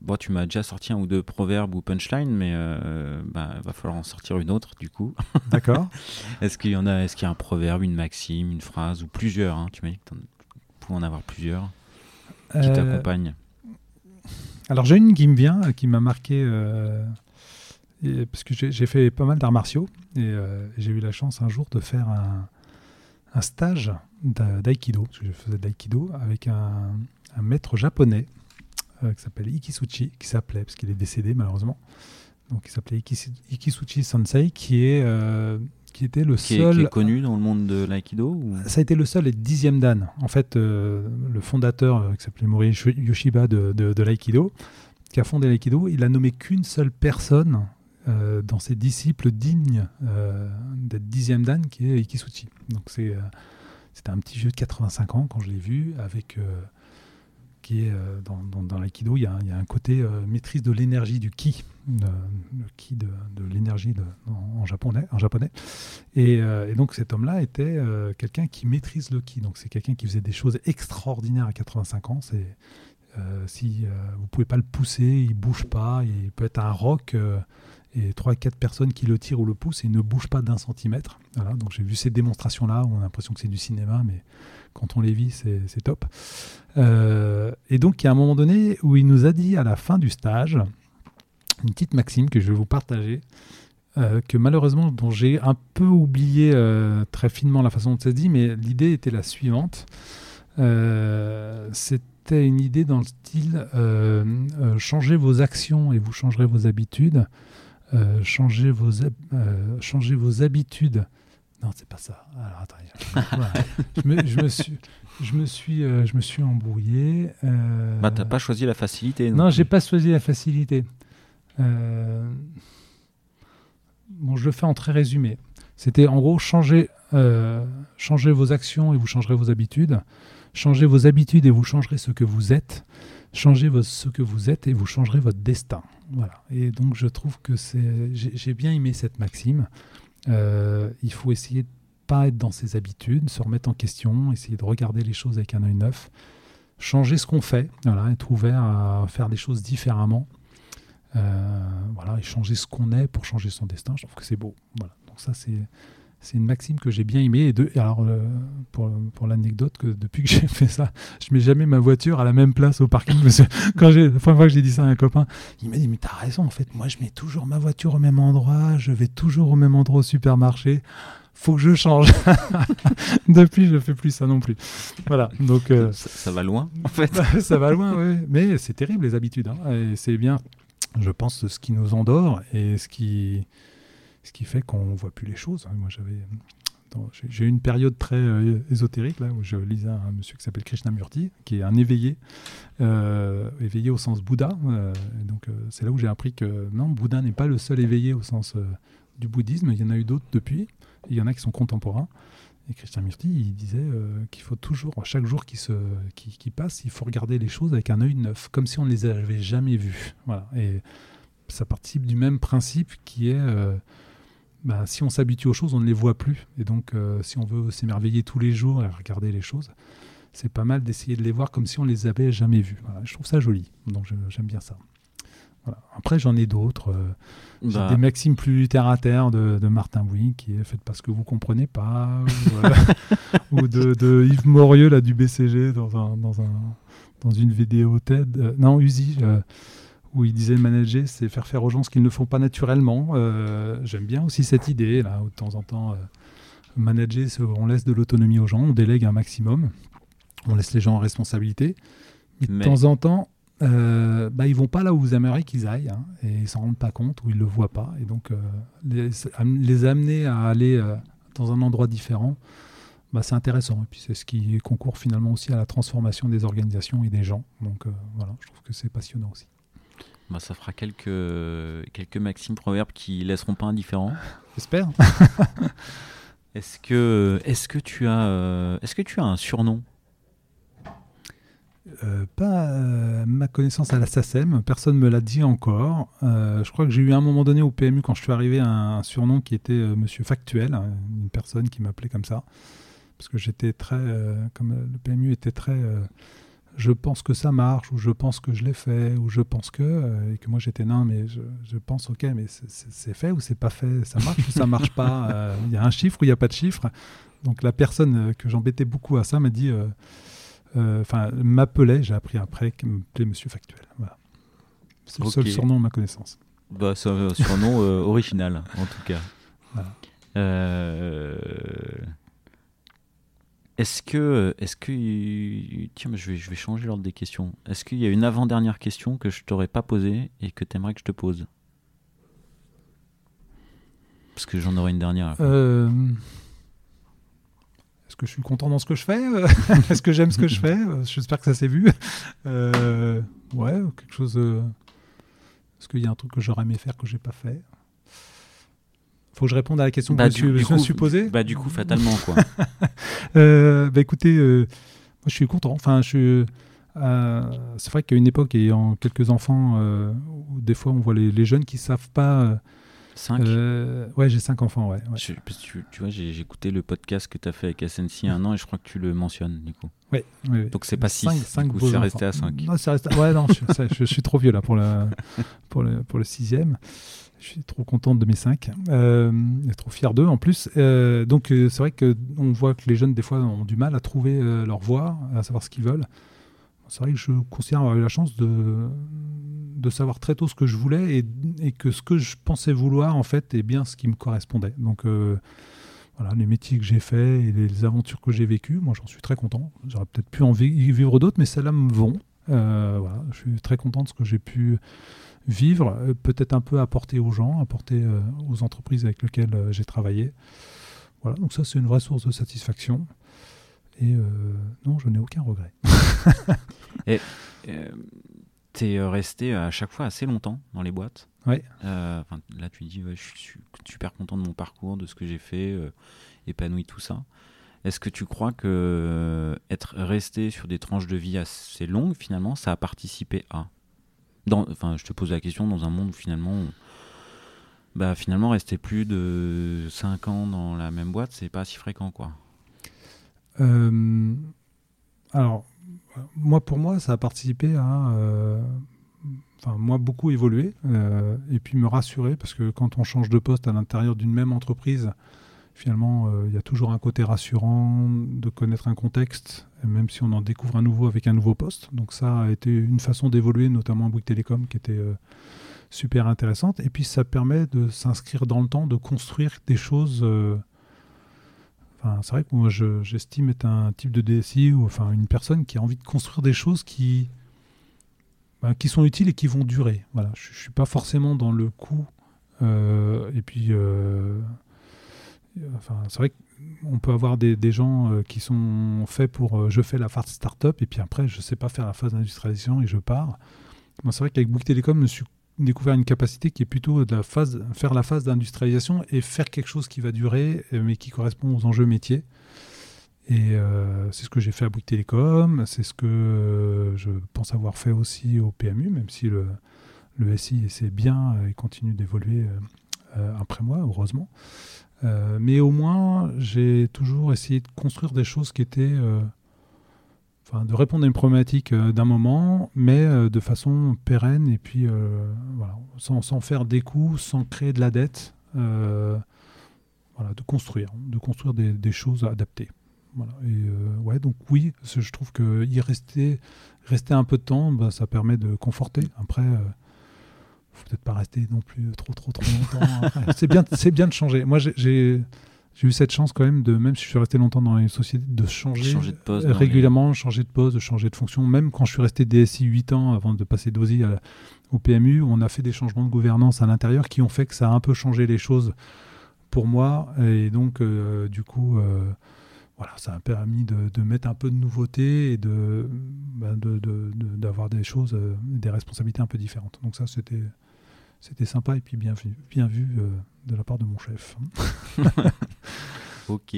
bon, tu m'as déjà sorti un ou deux proverbes ou punchlines, mais euh, ben, va falloir en sortir une autre du coup. D'accord. Est-ce qu'il y en a Est-ce qu'il y a un proverbe, une maxime, une phrase ou plusieurs hein Tu m'as dit que tu pouvais en avoir plusieurs qui t'accompagnent. alors j'ai une qui me vient, qui m'a marqué et- parce que j'ai fait pas mal d'arts martiaux et euh, j'ai eu la chance un jour de faire un, un stage d'a- d'aïkido, parce que je faisais de l'aïkido avec un, un maître japonais euh, qui s'appelle Ikisuchi, qui s'appelait, parce qu'il est décédé malheureusement, donc il s'appelait Ikis- Ikisuchi Sensei, qui est euh, qui était le Qui est, seul qui est connu dans le monde de l'aïkido ou... ça a été le seul et dixième dan. En fait, euh, le fondateur, euh, qui s'appelait Mori Yoshi- Yoshiba de, de, de l'aïkido, qui a fondé l'aïkido, il a nommé qu'une seule personne euh, dans ses disciples dignes euh, d'être dixième dan, qui est Ikisuchi. Donc c'est, euh, c'était un petit vieux de 85 ans quand je l'ai vu, avec qui est dans, dans, l'aïkido, il il y a un côté maîtrise de l'énergie du ki, le ki de, l'énergie en, japonais, en japonais. Et, donc cet homme-là était quelqu'un qui maîtrise le ki. Donc c'est quelqu'un qui faisait des choses extraordinaires à 85 ans. Si euh, vous pouvez pas le pousser, il bouge pas. Il peut être un roc et trois quatre personnes qui le tirent ou le poussent et ne bouge pas d'un centimètre. Voilà, donc j'ai vu ces démonstrations-là on a l'impression que c'est du cinéma, mais quand on les vit, c'est top. Euh, et donc il y a un moment donné où il nous a dit à la fin du stage une petite maxime que je vais vous partager euh, que malheureusement, dont j'ai un peu oublié euh, très finement la façon dont ça se dit, mais l'idée était la suivante. C'était une idée dans le style changez vos actions et vous changerez vos habitudes. Euh, changez, vos, euh, changez vos habitudes. Non, c'est pas ça. Alors. Voilà. je, me, je me suis, je me suis, euh, je me suis embrouillé. Euh, Bah, t'as pas choisi la facilité. non, plus. j'ai pas choisi la facilité. Bon, je le fais en très résumé. C'était en gros changer, changer vos actions et vous changerez vos habitudes. Changez vos habitudes et vous changerez ce que vous êtes. Changez vos- ce que vous êtes et vous changerez votre destin. Voilà. Et donc je trouve que c'est, j'ai bien aimé cette maxime. Euh, il faut essayer de pas être dans ses habitudes, se remettre en question, essayer de regarder les choses avec un œil neuf, changer ce qu'on fait, voilà, être ouvert à faire des choses différemment. Euh, voilà, et changer ce qu'on est pour changer son destin. Je trouve que c'est beau. Voilà. Donc ça, c'est c'est une maxime que j'ai bien aimée. Et, de, et alors, euh, pour pour, pour l'anecdote que depuis que j'ai fait ça, je mets jamais ma voiture à la même place au parking. Parce que quand j'ai, la première fois que j'ai dit ça à un copain, il m'a dit Mais t'as raison, en fait, moi je mets toujours ma voiture au même endroit, je vais toujours au même endroit au supermarché. Faut que je change. depuis, je fais plus ça non plus. Voilà. Donc, euh, ça, ça, va loin, en fait. ça va loin, oui. Mais c'est terrible, les habitudes. Hein. Et c'est bien, je pense, ce qui nous endort et ce qui, ce qui fait qu'on voit plus les choses. Moi, j'avais j'ai eu une période très euh, ésotérique là, où je lisais un monsieur qui s'appelle Krishnamurti, qui est un éveillé, euh, éveillé au sens Bouddha. Euh, donc c'est là où j'ai appris que non, Bouddha n'est pas le seul éveillé au sens du bouddhisme. Il y en a eu d'autres depuis. Il y en a qui sont contemporains. Et Krishnamurti, il disait qu'il faut toujours, chaque jour qui, se, qui, passe, il faut regarder les choses avec un œil neuf, comme si on ne les avait jamais vues. Voilà. Et ça participe du même principe qui est bah, si on s'habitue aux choses, on ne les voit plus. Et donc, euh, si on veut s'émerveiller tous les jours et regarder les choses, c'est pas mal d'essayer de les voir comme si on les avait jamais vues. je trouve ça joli, donc j'aime bien ça. Après, j'en ai d'autres. Euh, j'ai bah. des maximes plus terre à terre de, Martin Bouy, qui est fait parce que vous comprenez pas, ou, euh, de, Yves Morieux là du BCG dans un, dans un dans une vidéo TED. non, Uzi où il disait manager, c'est faire faire aux gens ce qu'ils ne font pas naturellement. Euh, j'aime bien aussi cette idée, là, où de temps en temps, euh, manager, on laisse de l'autonomie aux gens, on délègue un maximum, on laisse les gens en responsabilité. Mais de temps en temps, euh, bah, ils vont pas là où vous aimeriez qu'ils aillent, hein, et ils s'en rendent pas compte, ou ils le voient pas. Et donc, euh, les, amener à aller dans un endroit différent, bah, c'est intéressant. Et puis c'est ce qui concourt finalement aussi à la transformation des organisations et des gens. Donc voilà, je trouve que c'est passionnant aussi. Bah, ça fera quelques, quelques maximes proverbes qui laisseront pas indifférents. J'espère. est-ce que, est que tu as, euh, est-ce que tu as un surnom? Euh, pas euh, ma connaissance à la SACEM, personne ne me l'a dit encore. je crois que j'ai eu à un moment donné au PMU, quand je suis arrivé, un, surnom qui était Monsieur Factuel, une personne qui m'appelait comme ça. Parce que j'étais très. comme le PMU était très je pense que ça marche, ou je pense que je l'ai fait, ou je pense que, euh, et que moi j'étais non, mais je, pense, ok, mais c'est fait ou c'est pas fait, ça marche ou ça marche pas, euh, il y a un chiffre ou il n'y a pas de chiffre? Donc la personne euh, que j'embêtais beaucoup à ça m'a dit, enfin, m'appelait, j'ai appris après, qu'il m'appelait Monsieur Factuel. Voilà. C'est le seul surnom à ma connaissance. Bah, c'est un surnom original, en tout cas. Voilà. Est-ce que, est-ce que, tiens, je vais, je vais changer l'ordre des questions. Est-ce qu'il y a une avant-dernière question que je t'aurais pas posée et que tu aimerais que je te pose? Parce que j'en aurai une dernière. Euh, est-ce que je suis content dans ce que je fais? Est-ce que j'aime ce que je fais? J'espère que ça s'est vu. Euh, ouais, quelque chose. Est-ce qu'il y a un truc que j'aurais aimé faire que j'ai pas fait? Faut que je réponde à la question que bah, je me suis posée Bah du coup, fatalement, quoi. euh, bah écoutez, euh, moi je suis content. Enfin, je euh, c'est vrai qu'à une époque, ayant quelques enfants, euh, des fois on voit les, les jeunes qui savent pas... 5 Ouais, j'ai 5 enfants, ouais. tu, tu, vois, j'ai écouté le podcast que tu as fait avec SNC un an et je crois que tu le mentionnes, du coup. Ouais, Donc c'est pas 6, c'est resté à 5. Non, resté... Ouais, non, je, je, suis trop vieux là pour le, pour le, pour le sixième. Je suis trop contente de mes cinq, euh, et trop fier d'eux en plus. Euh, donc euh, c'est vrai qu'on voit que les jeunes des fois ont du mal à trouver euh, leur voie, à savoir ce qu'ils veulent. C'est vrai que je considère avoir eu la chance de, de savoir très tôt ce que je voulais et, et, que ce que je pensais vouloir en fait est bien ce qui me correspondait. Donc voilà, les métiers que j'ai faits et les aventures que j'ai vécues, moi j'en suis très content. J'aurais peut-être pu en vivre d'autres, mais celles-là me vont. voilà, je suis très content de ce que j'ai pu vivre, euh, peut-être un peu apporter aux gens, apporter euh, aux entreprises avec lesquelles euh, j'ai travaillé. Voilà, donc ça c'est une vraie source de satisfaction. Et non, je n'ai aucun regret. et tu es resté à chaque fois assez longtemps dans les boîtes? Ouais. là, tu dis, je suis super content de mon parcours, de ce que j'ai fait, épanoui, tout ça. Est-ce que tu crois que être resté sur des tranches de vie assez longues, finalement, ça a participé à? Enfin, je te pose la question dans un monde où finalement, bah, finalement, rester plus de 5 ans dans la même boîte, c'est pas si fréquent, quoi. Euh, alors, moi, pour moi, ça a participé à, euh, moi, beaucoup évoluer euh, et puis me rassurer parce que quand on change de poste à l'intérieur d'une même entreprise, finalement, il y a toujours un côté rassurant de connaître un contexte, même si on en découvre un nouveau avec un nouveau poste. Donc ça a été une façon d'évoluer, notamment à Bouygues Télécom, qui était euh, super intéressante. Et puis ça permet de s'inscrire dans le temps, de construire des choses. Euh, enfin, c'est vrai que moi, j'estime être un type de DSI ou enfin une personne qui a envie de construire des choses qui ben, qui sont utiles et qui vont durer. Voilà, je, ne suis pas forcément dans le coût. et puis Enfin, c'est vrai qu'on peut avoir des, gens euh, qui sont faits pour euh, je fais la phase start-up et puis après je ne sais pas faire la phase d'industrialisation et je pars. Moi, c'est vrai qu'avec Bouygues Télécom, je suis découvert une capacité qui est plutôt de la phase, faire la phase d'industrialisation et faire quelque chose qui va durer euh, mais qui correspond aux enjeux métiers. Et c'est ce que j'ai fait à Bouygues Télécom, c'est ce que je pense avoir fait aussi au PMU, même si le, le SI c'est bien et continue d'évoluer après moi, heureusement. Euh, mais au moins, j'ai toujours essayé de construire des choses qui étaient. Euh, de répondre à une problématique euh, d'un moment, mais de façon pérenne et puis voilà, sans, sans, faire des coups, sans créer de la dette. voilà, de construire, de construire des, des choses adaptées. Voilà. Et ouais, donc oui, je trouve que y rester, rester un peu de temps, bah, ça permet de conforter. Après, faut peut-être pas rester non plus trop trop trop longtemps. c'est bien, c'est bien de changer. Moi, j'ai eu cette chance quand même de, même si je suis resté longtemps dans les sociétés, de changer, de poste, régulièrement, changer de poste, de changer de fonction. Même quand je suis resté DSI 8 ans avant de passer d'OSI au PMU, on a fait des changements de gouvernance à l'intérieur qui ont fait que ça a un peu changé les choses pour moi. Et donc, euh, du coup, euh, voilà, ça a permis de, mettre un peu de nouveauté et de, bah, d'avoir des choses, euh, des responsabilités un peu différentes. Donc ça, c'était c'était sympa et puis bien vu, bien vu euh, de la part de mon chef. ok.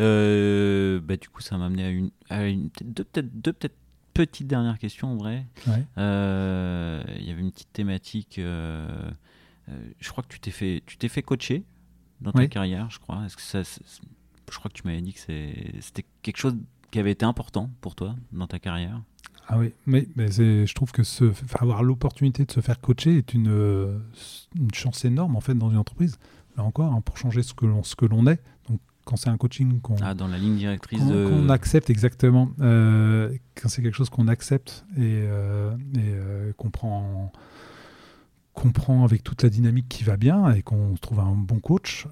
Euh, bah, du coup, ça m'a amené à une, à une deux peut-être deux peut-être petites dernières questions en vrai. Euh, il y avait une petite thématique. je crois que tu t'es fait tu t'es fait coacher dans ta carrière, je crois. Est-ce que ça, je crois que tu m'avais dit que c'était quelque chose qui avait été important pour toi dans ta carrière. Ah oui, mais, mais je trouve que avoir l'opportunité de se faire coacher est une, euh, une, chance énorme en fait dans une entreprise. Là encore, hein, pour changer ce que l'on ce que l'on est. Donc quand c'est un coaching qu'on ah, dans la ligne directrice qu'on accepte exactement, euh, quand c'est quelque chose qu'on accepte et, euh, et qu'on prend qu'on prend avec toute la dynamique qui va bien et qu'on trouve un bon coach,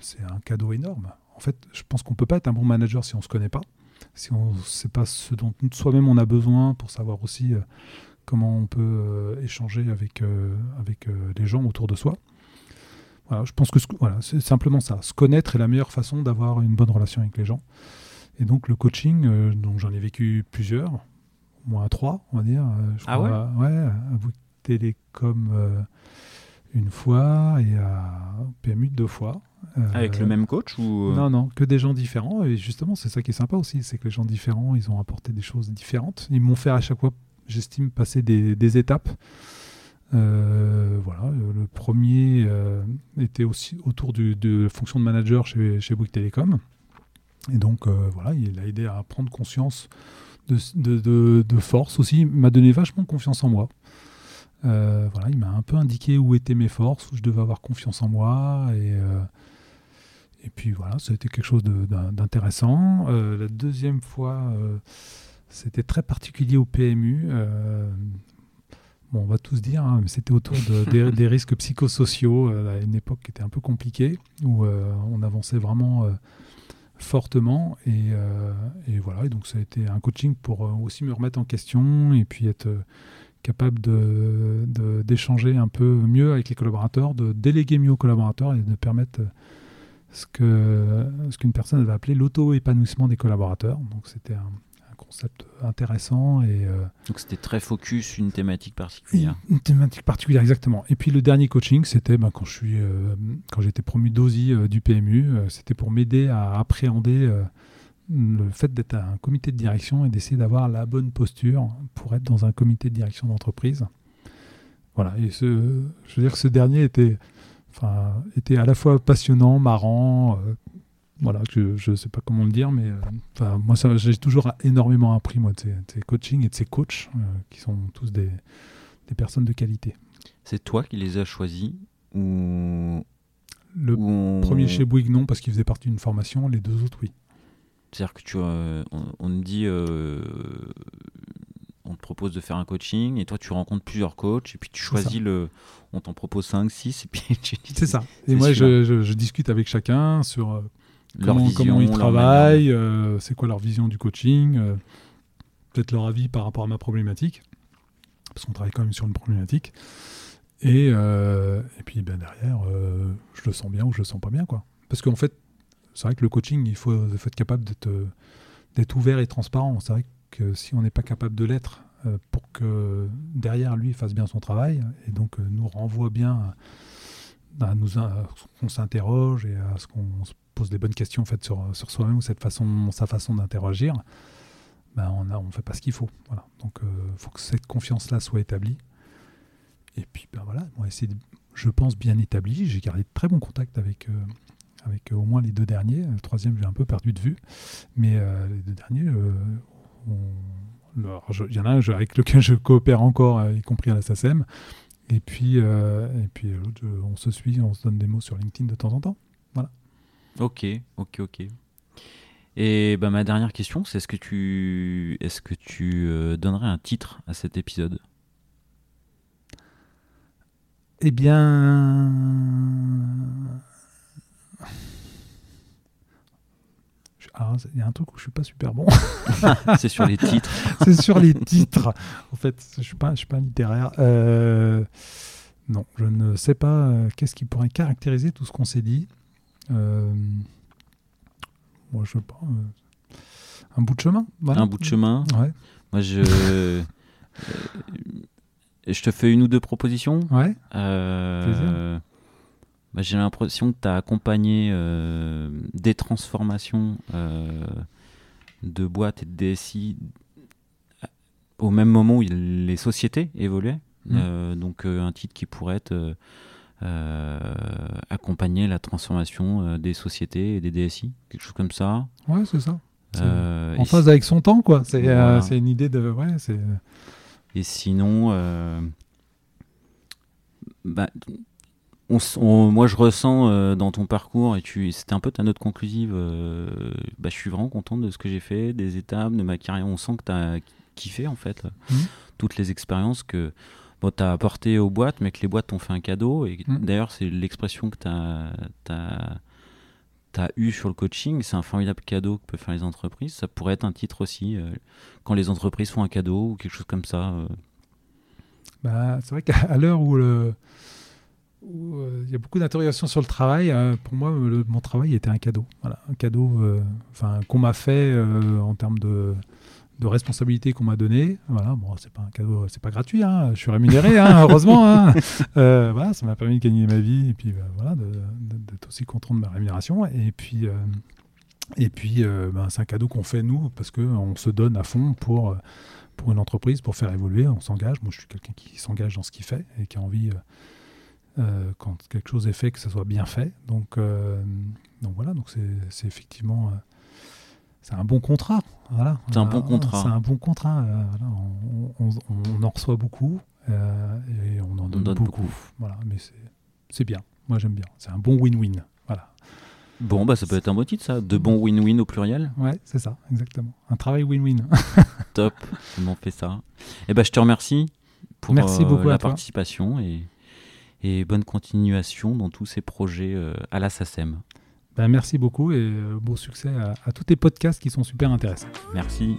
c'est un cadeau énorme. En fait, je pense qu'on peut pas être un bon manager si on se connaît pas si on ne sait pas ce dont soi-même on a besoin pour savoir aussi euh, comment on peut euh, échanger avec, euh, avec les gens autour de soi. Voilà, je pense que voilà, c'est simplement ça. Se connaître est la meilleure façon d'avoir une bonne relation avec les gens. Et donc le coaching, donc j'en ai vécu plusieurs, au moins trois, on va dire. ah ouais? Ouais, à Télécom une fois et à PMU deux fois. Avec le même coach ou Non, non, que des gens différents. Et justement, c'est ça qui est sympa aussi, c'est que les gens différents, ils ont apporté des choses différentes. Ils m'ont fait à chaque fois, j'estime, passer des, étapes. Euh, voilà, le premier euh, était aussi autour du, de la fonction de manager chez, chez Bouygues Télécom. Et donc, euh, voilà, il a aidé à prendre conscience de, de, de force aussi. Il m'a donné vachement confiance en moi. Voilà, il m'a un peu indiqué où étaient mes forces, où je devais avoir confiance en moi. Et, et puis voilà, ça a été quelque chose d'intéressant. Euh, la deuxième fois, euh, c'était très particulier au PMU. Euh, bon, on va tous dire, hein, mais c'était autour de, des, risques psychosociaux à une époque qui était un peu compliquée, où on avançait vraiment fortement. Et, et, voilà, et donc ça a été un coaching pour aussi me remettre en question et puis être capable d'échanger de, un peu mieux avec les collaborateurs, de déléguer mieux aux collaborateurs et de permettre ce que ce qu'une personne va appeler l'auto-épanouissement des collaborateurs. Donc c'était un, concept intéressant et euh, donc c'était très focus une thématique particulière. Une, thématique particulière exactement. Et puis le dernier coaching, c'était ben, quand suis euh, j'étais promu d'OSI euh, du PMU, c'était pour m'aider à appréhender le fait d'être un comité de direction et d'essayer d'avoir la bonne posture pour être dans un comité de direction d'entreprise. Voilà. Et ce, je veux dire que ce dernier était enfin, était à la fois passionnant, marrant. Euh, voilà, je ne sais pas comment le dire, mais euh, enfin, moi, j'ai toujours énormément appris moi, de ces, coachings et de ces coachs euh, qui sont tous des, des personnes de qualité. C'est toi qui les as choisis ou, Le Ou premier chez Bouygues, non, parce qu'il faisait partie d'une formation. Les deux autres, oui. C'est-à-dire que tu, euh, on, on te dit, euh, on te propose de faire un coaching et toi tu rencontres plusieurs coachs et puis tu choisis le, on t'en propose 5, 6 et puis tu dis C'est ça. Et moi, je, je- je discute avec chacun sur euh, leur comment, vision, comment ils travaillent, euh, c'est quoi leur vision du coaching, euh, peut-être leur avis par rapport à ma problématique, parce qu'on travaille quand même sur une problématique. Et, euh, et puis ben, derrière, je le sens bien ou je le sens pas bien. Quoi. Parce qu'en fait, c'est vrai que le coaching, il faut, être capable d'être, euh, d'être ouvert et transparent. C'est vrai que si on n'est pas capable de l'être euh, pour que derrière lui fasse bien son travail et donc euh, nous renvoie bien à, nous, à ce qu'on s'interroge et à ce qu'on se pose des bonnes questions en fait, sur, sur soi-même ou cette façon, sa façon d'interagir, ben on ne fait pas ce qu'il faut. Voilà. Donc il faut que cette confiance-là soit établie. Et puis ben voilà, je pense, bien établi. J'ai gardé de très bons contacts avec, avec euh, au moins les deux derniers. Le troisième, j'ai un peu perdu de vue. Mais euh, les deux derniers, euh, il y en a un avec lequel je coopère encore, y compris à la SACEM. Et puis, euh, et puis l'autre, on se suit, on se donne des mots sur LinkedIn de temps en temps. Ok, ok, ok. Et bah, ma dernière question, c'est est-ce que tu, est-ce que tu euh, donnerais un titre à cet épisode? Eh bien. Alors, Il y a un truc où je suis pas super bon. C'est sur les titres. c'est sur les titres. En fait, je suis pas, je suis pas littéraire. Euh, non, je ne sais pas euh, qu'est-ce qui pourrait caractériser tout ce qu'on s'est dit. Euh, moi, je sais pas. un bout de chemin. voilà. Un bout de chemin. Ouais. Moi, je, je te fais une ou deux propositions. Ouais. Bah, J'ai l'impression que tu as accompagné euh, des transformations euh, de boîtes et de DSI au même moment où il- les sociétés évoluaient. Euh, donc euh, un titre qui pourrait être euh, euh, accompagner la transformation euh, des sociétés et des DSI, quelque chose comme ça. Ouais, c'est ça. Euh, En phase avec son temps, quoi. C'est euh, Voilà. une idée de. Ouais. Et sinon, euh, bah, on s- on- moi je ressens euh, dans ton parcours, et tu, c'était un peu ta note conclusive, euh, bah, je suis vraiment content de ce que j'ai fait, des étapes, de ma carrière. On sent que tu as kiffé en fait, Mhm. toutes les expériences que bon, tu as apportées aux boîtes, mais que les boîtes t'ont fait un cadeau. Et Mhm. d'ailleurs, c'est l'expression que tu as, eu sur le coaching. C'est un formidable cadeau que peuvent faire les entreprises. Ça pourrait être un titre aussi, euh, quand les entreprises font un cadeau ou quelque chose comme ça. euh. Bah, c'est vrai qu'à l'heure où le- où, euh, il y a beaucoup d'interrogations sur le travail, euh, pour moi, le- mon travail était un cadeau. Voilà, un cadeau euh, enfin, qu'on m'a fait en termes de, de responsabilité qu'on m'a donné. Voilà, bon, c'est pas un cadeau, c'est pas gratuit, hein, je suis rémunéré, hein, heureusement. hein. Euh, voilà, ça m'a permis de gagner ma vie et puis bah, voilà, d'être aussi content de ma rémunération. Et puis, euh, et puis euh, ben, c'est un cadeau qu'on fait nous parce qu'on se donne à fond pour, pour une entreprise, pour faire évoluer. On s'engage. Moi, je suis quelqu'un qui s'engage dans ce qu'il fait et qui a envie, euh, quand quelque chose est fait, que ça soit bien fait. Donc, euh, donc voilà, donc c'est effectivement. euh, c'est un bon contrat. Voilà. C'est un bon contrat. C'est un bon contrat. euh, voilà. on, on- on en reçoit beaucoup euh, et on en donne, donne beaucoup. beaucoup. Voilà, mais c'est- bien. Moi, j'aime bien. C'est un bon win-win. Voilà. Bon, bah, ça peut être un beau titre, ça. De bons win-win au pluriel. Ouais, c'est ça, exactement. Un travail win-win. Top. On en fait ça? Et ben, je te remercie pour Merci euh, beaucoup la participation et, et bonne continuation dans tous ces projets euh, à la SACEM. Ben, merci beaucoup et euh, beau succès à, à tous tes podcasts qui sont super intéressants. Merci.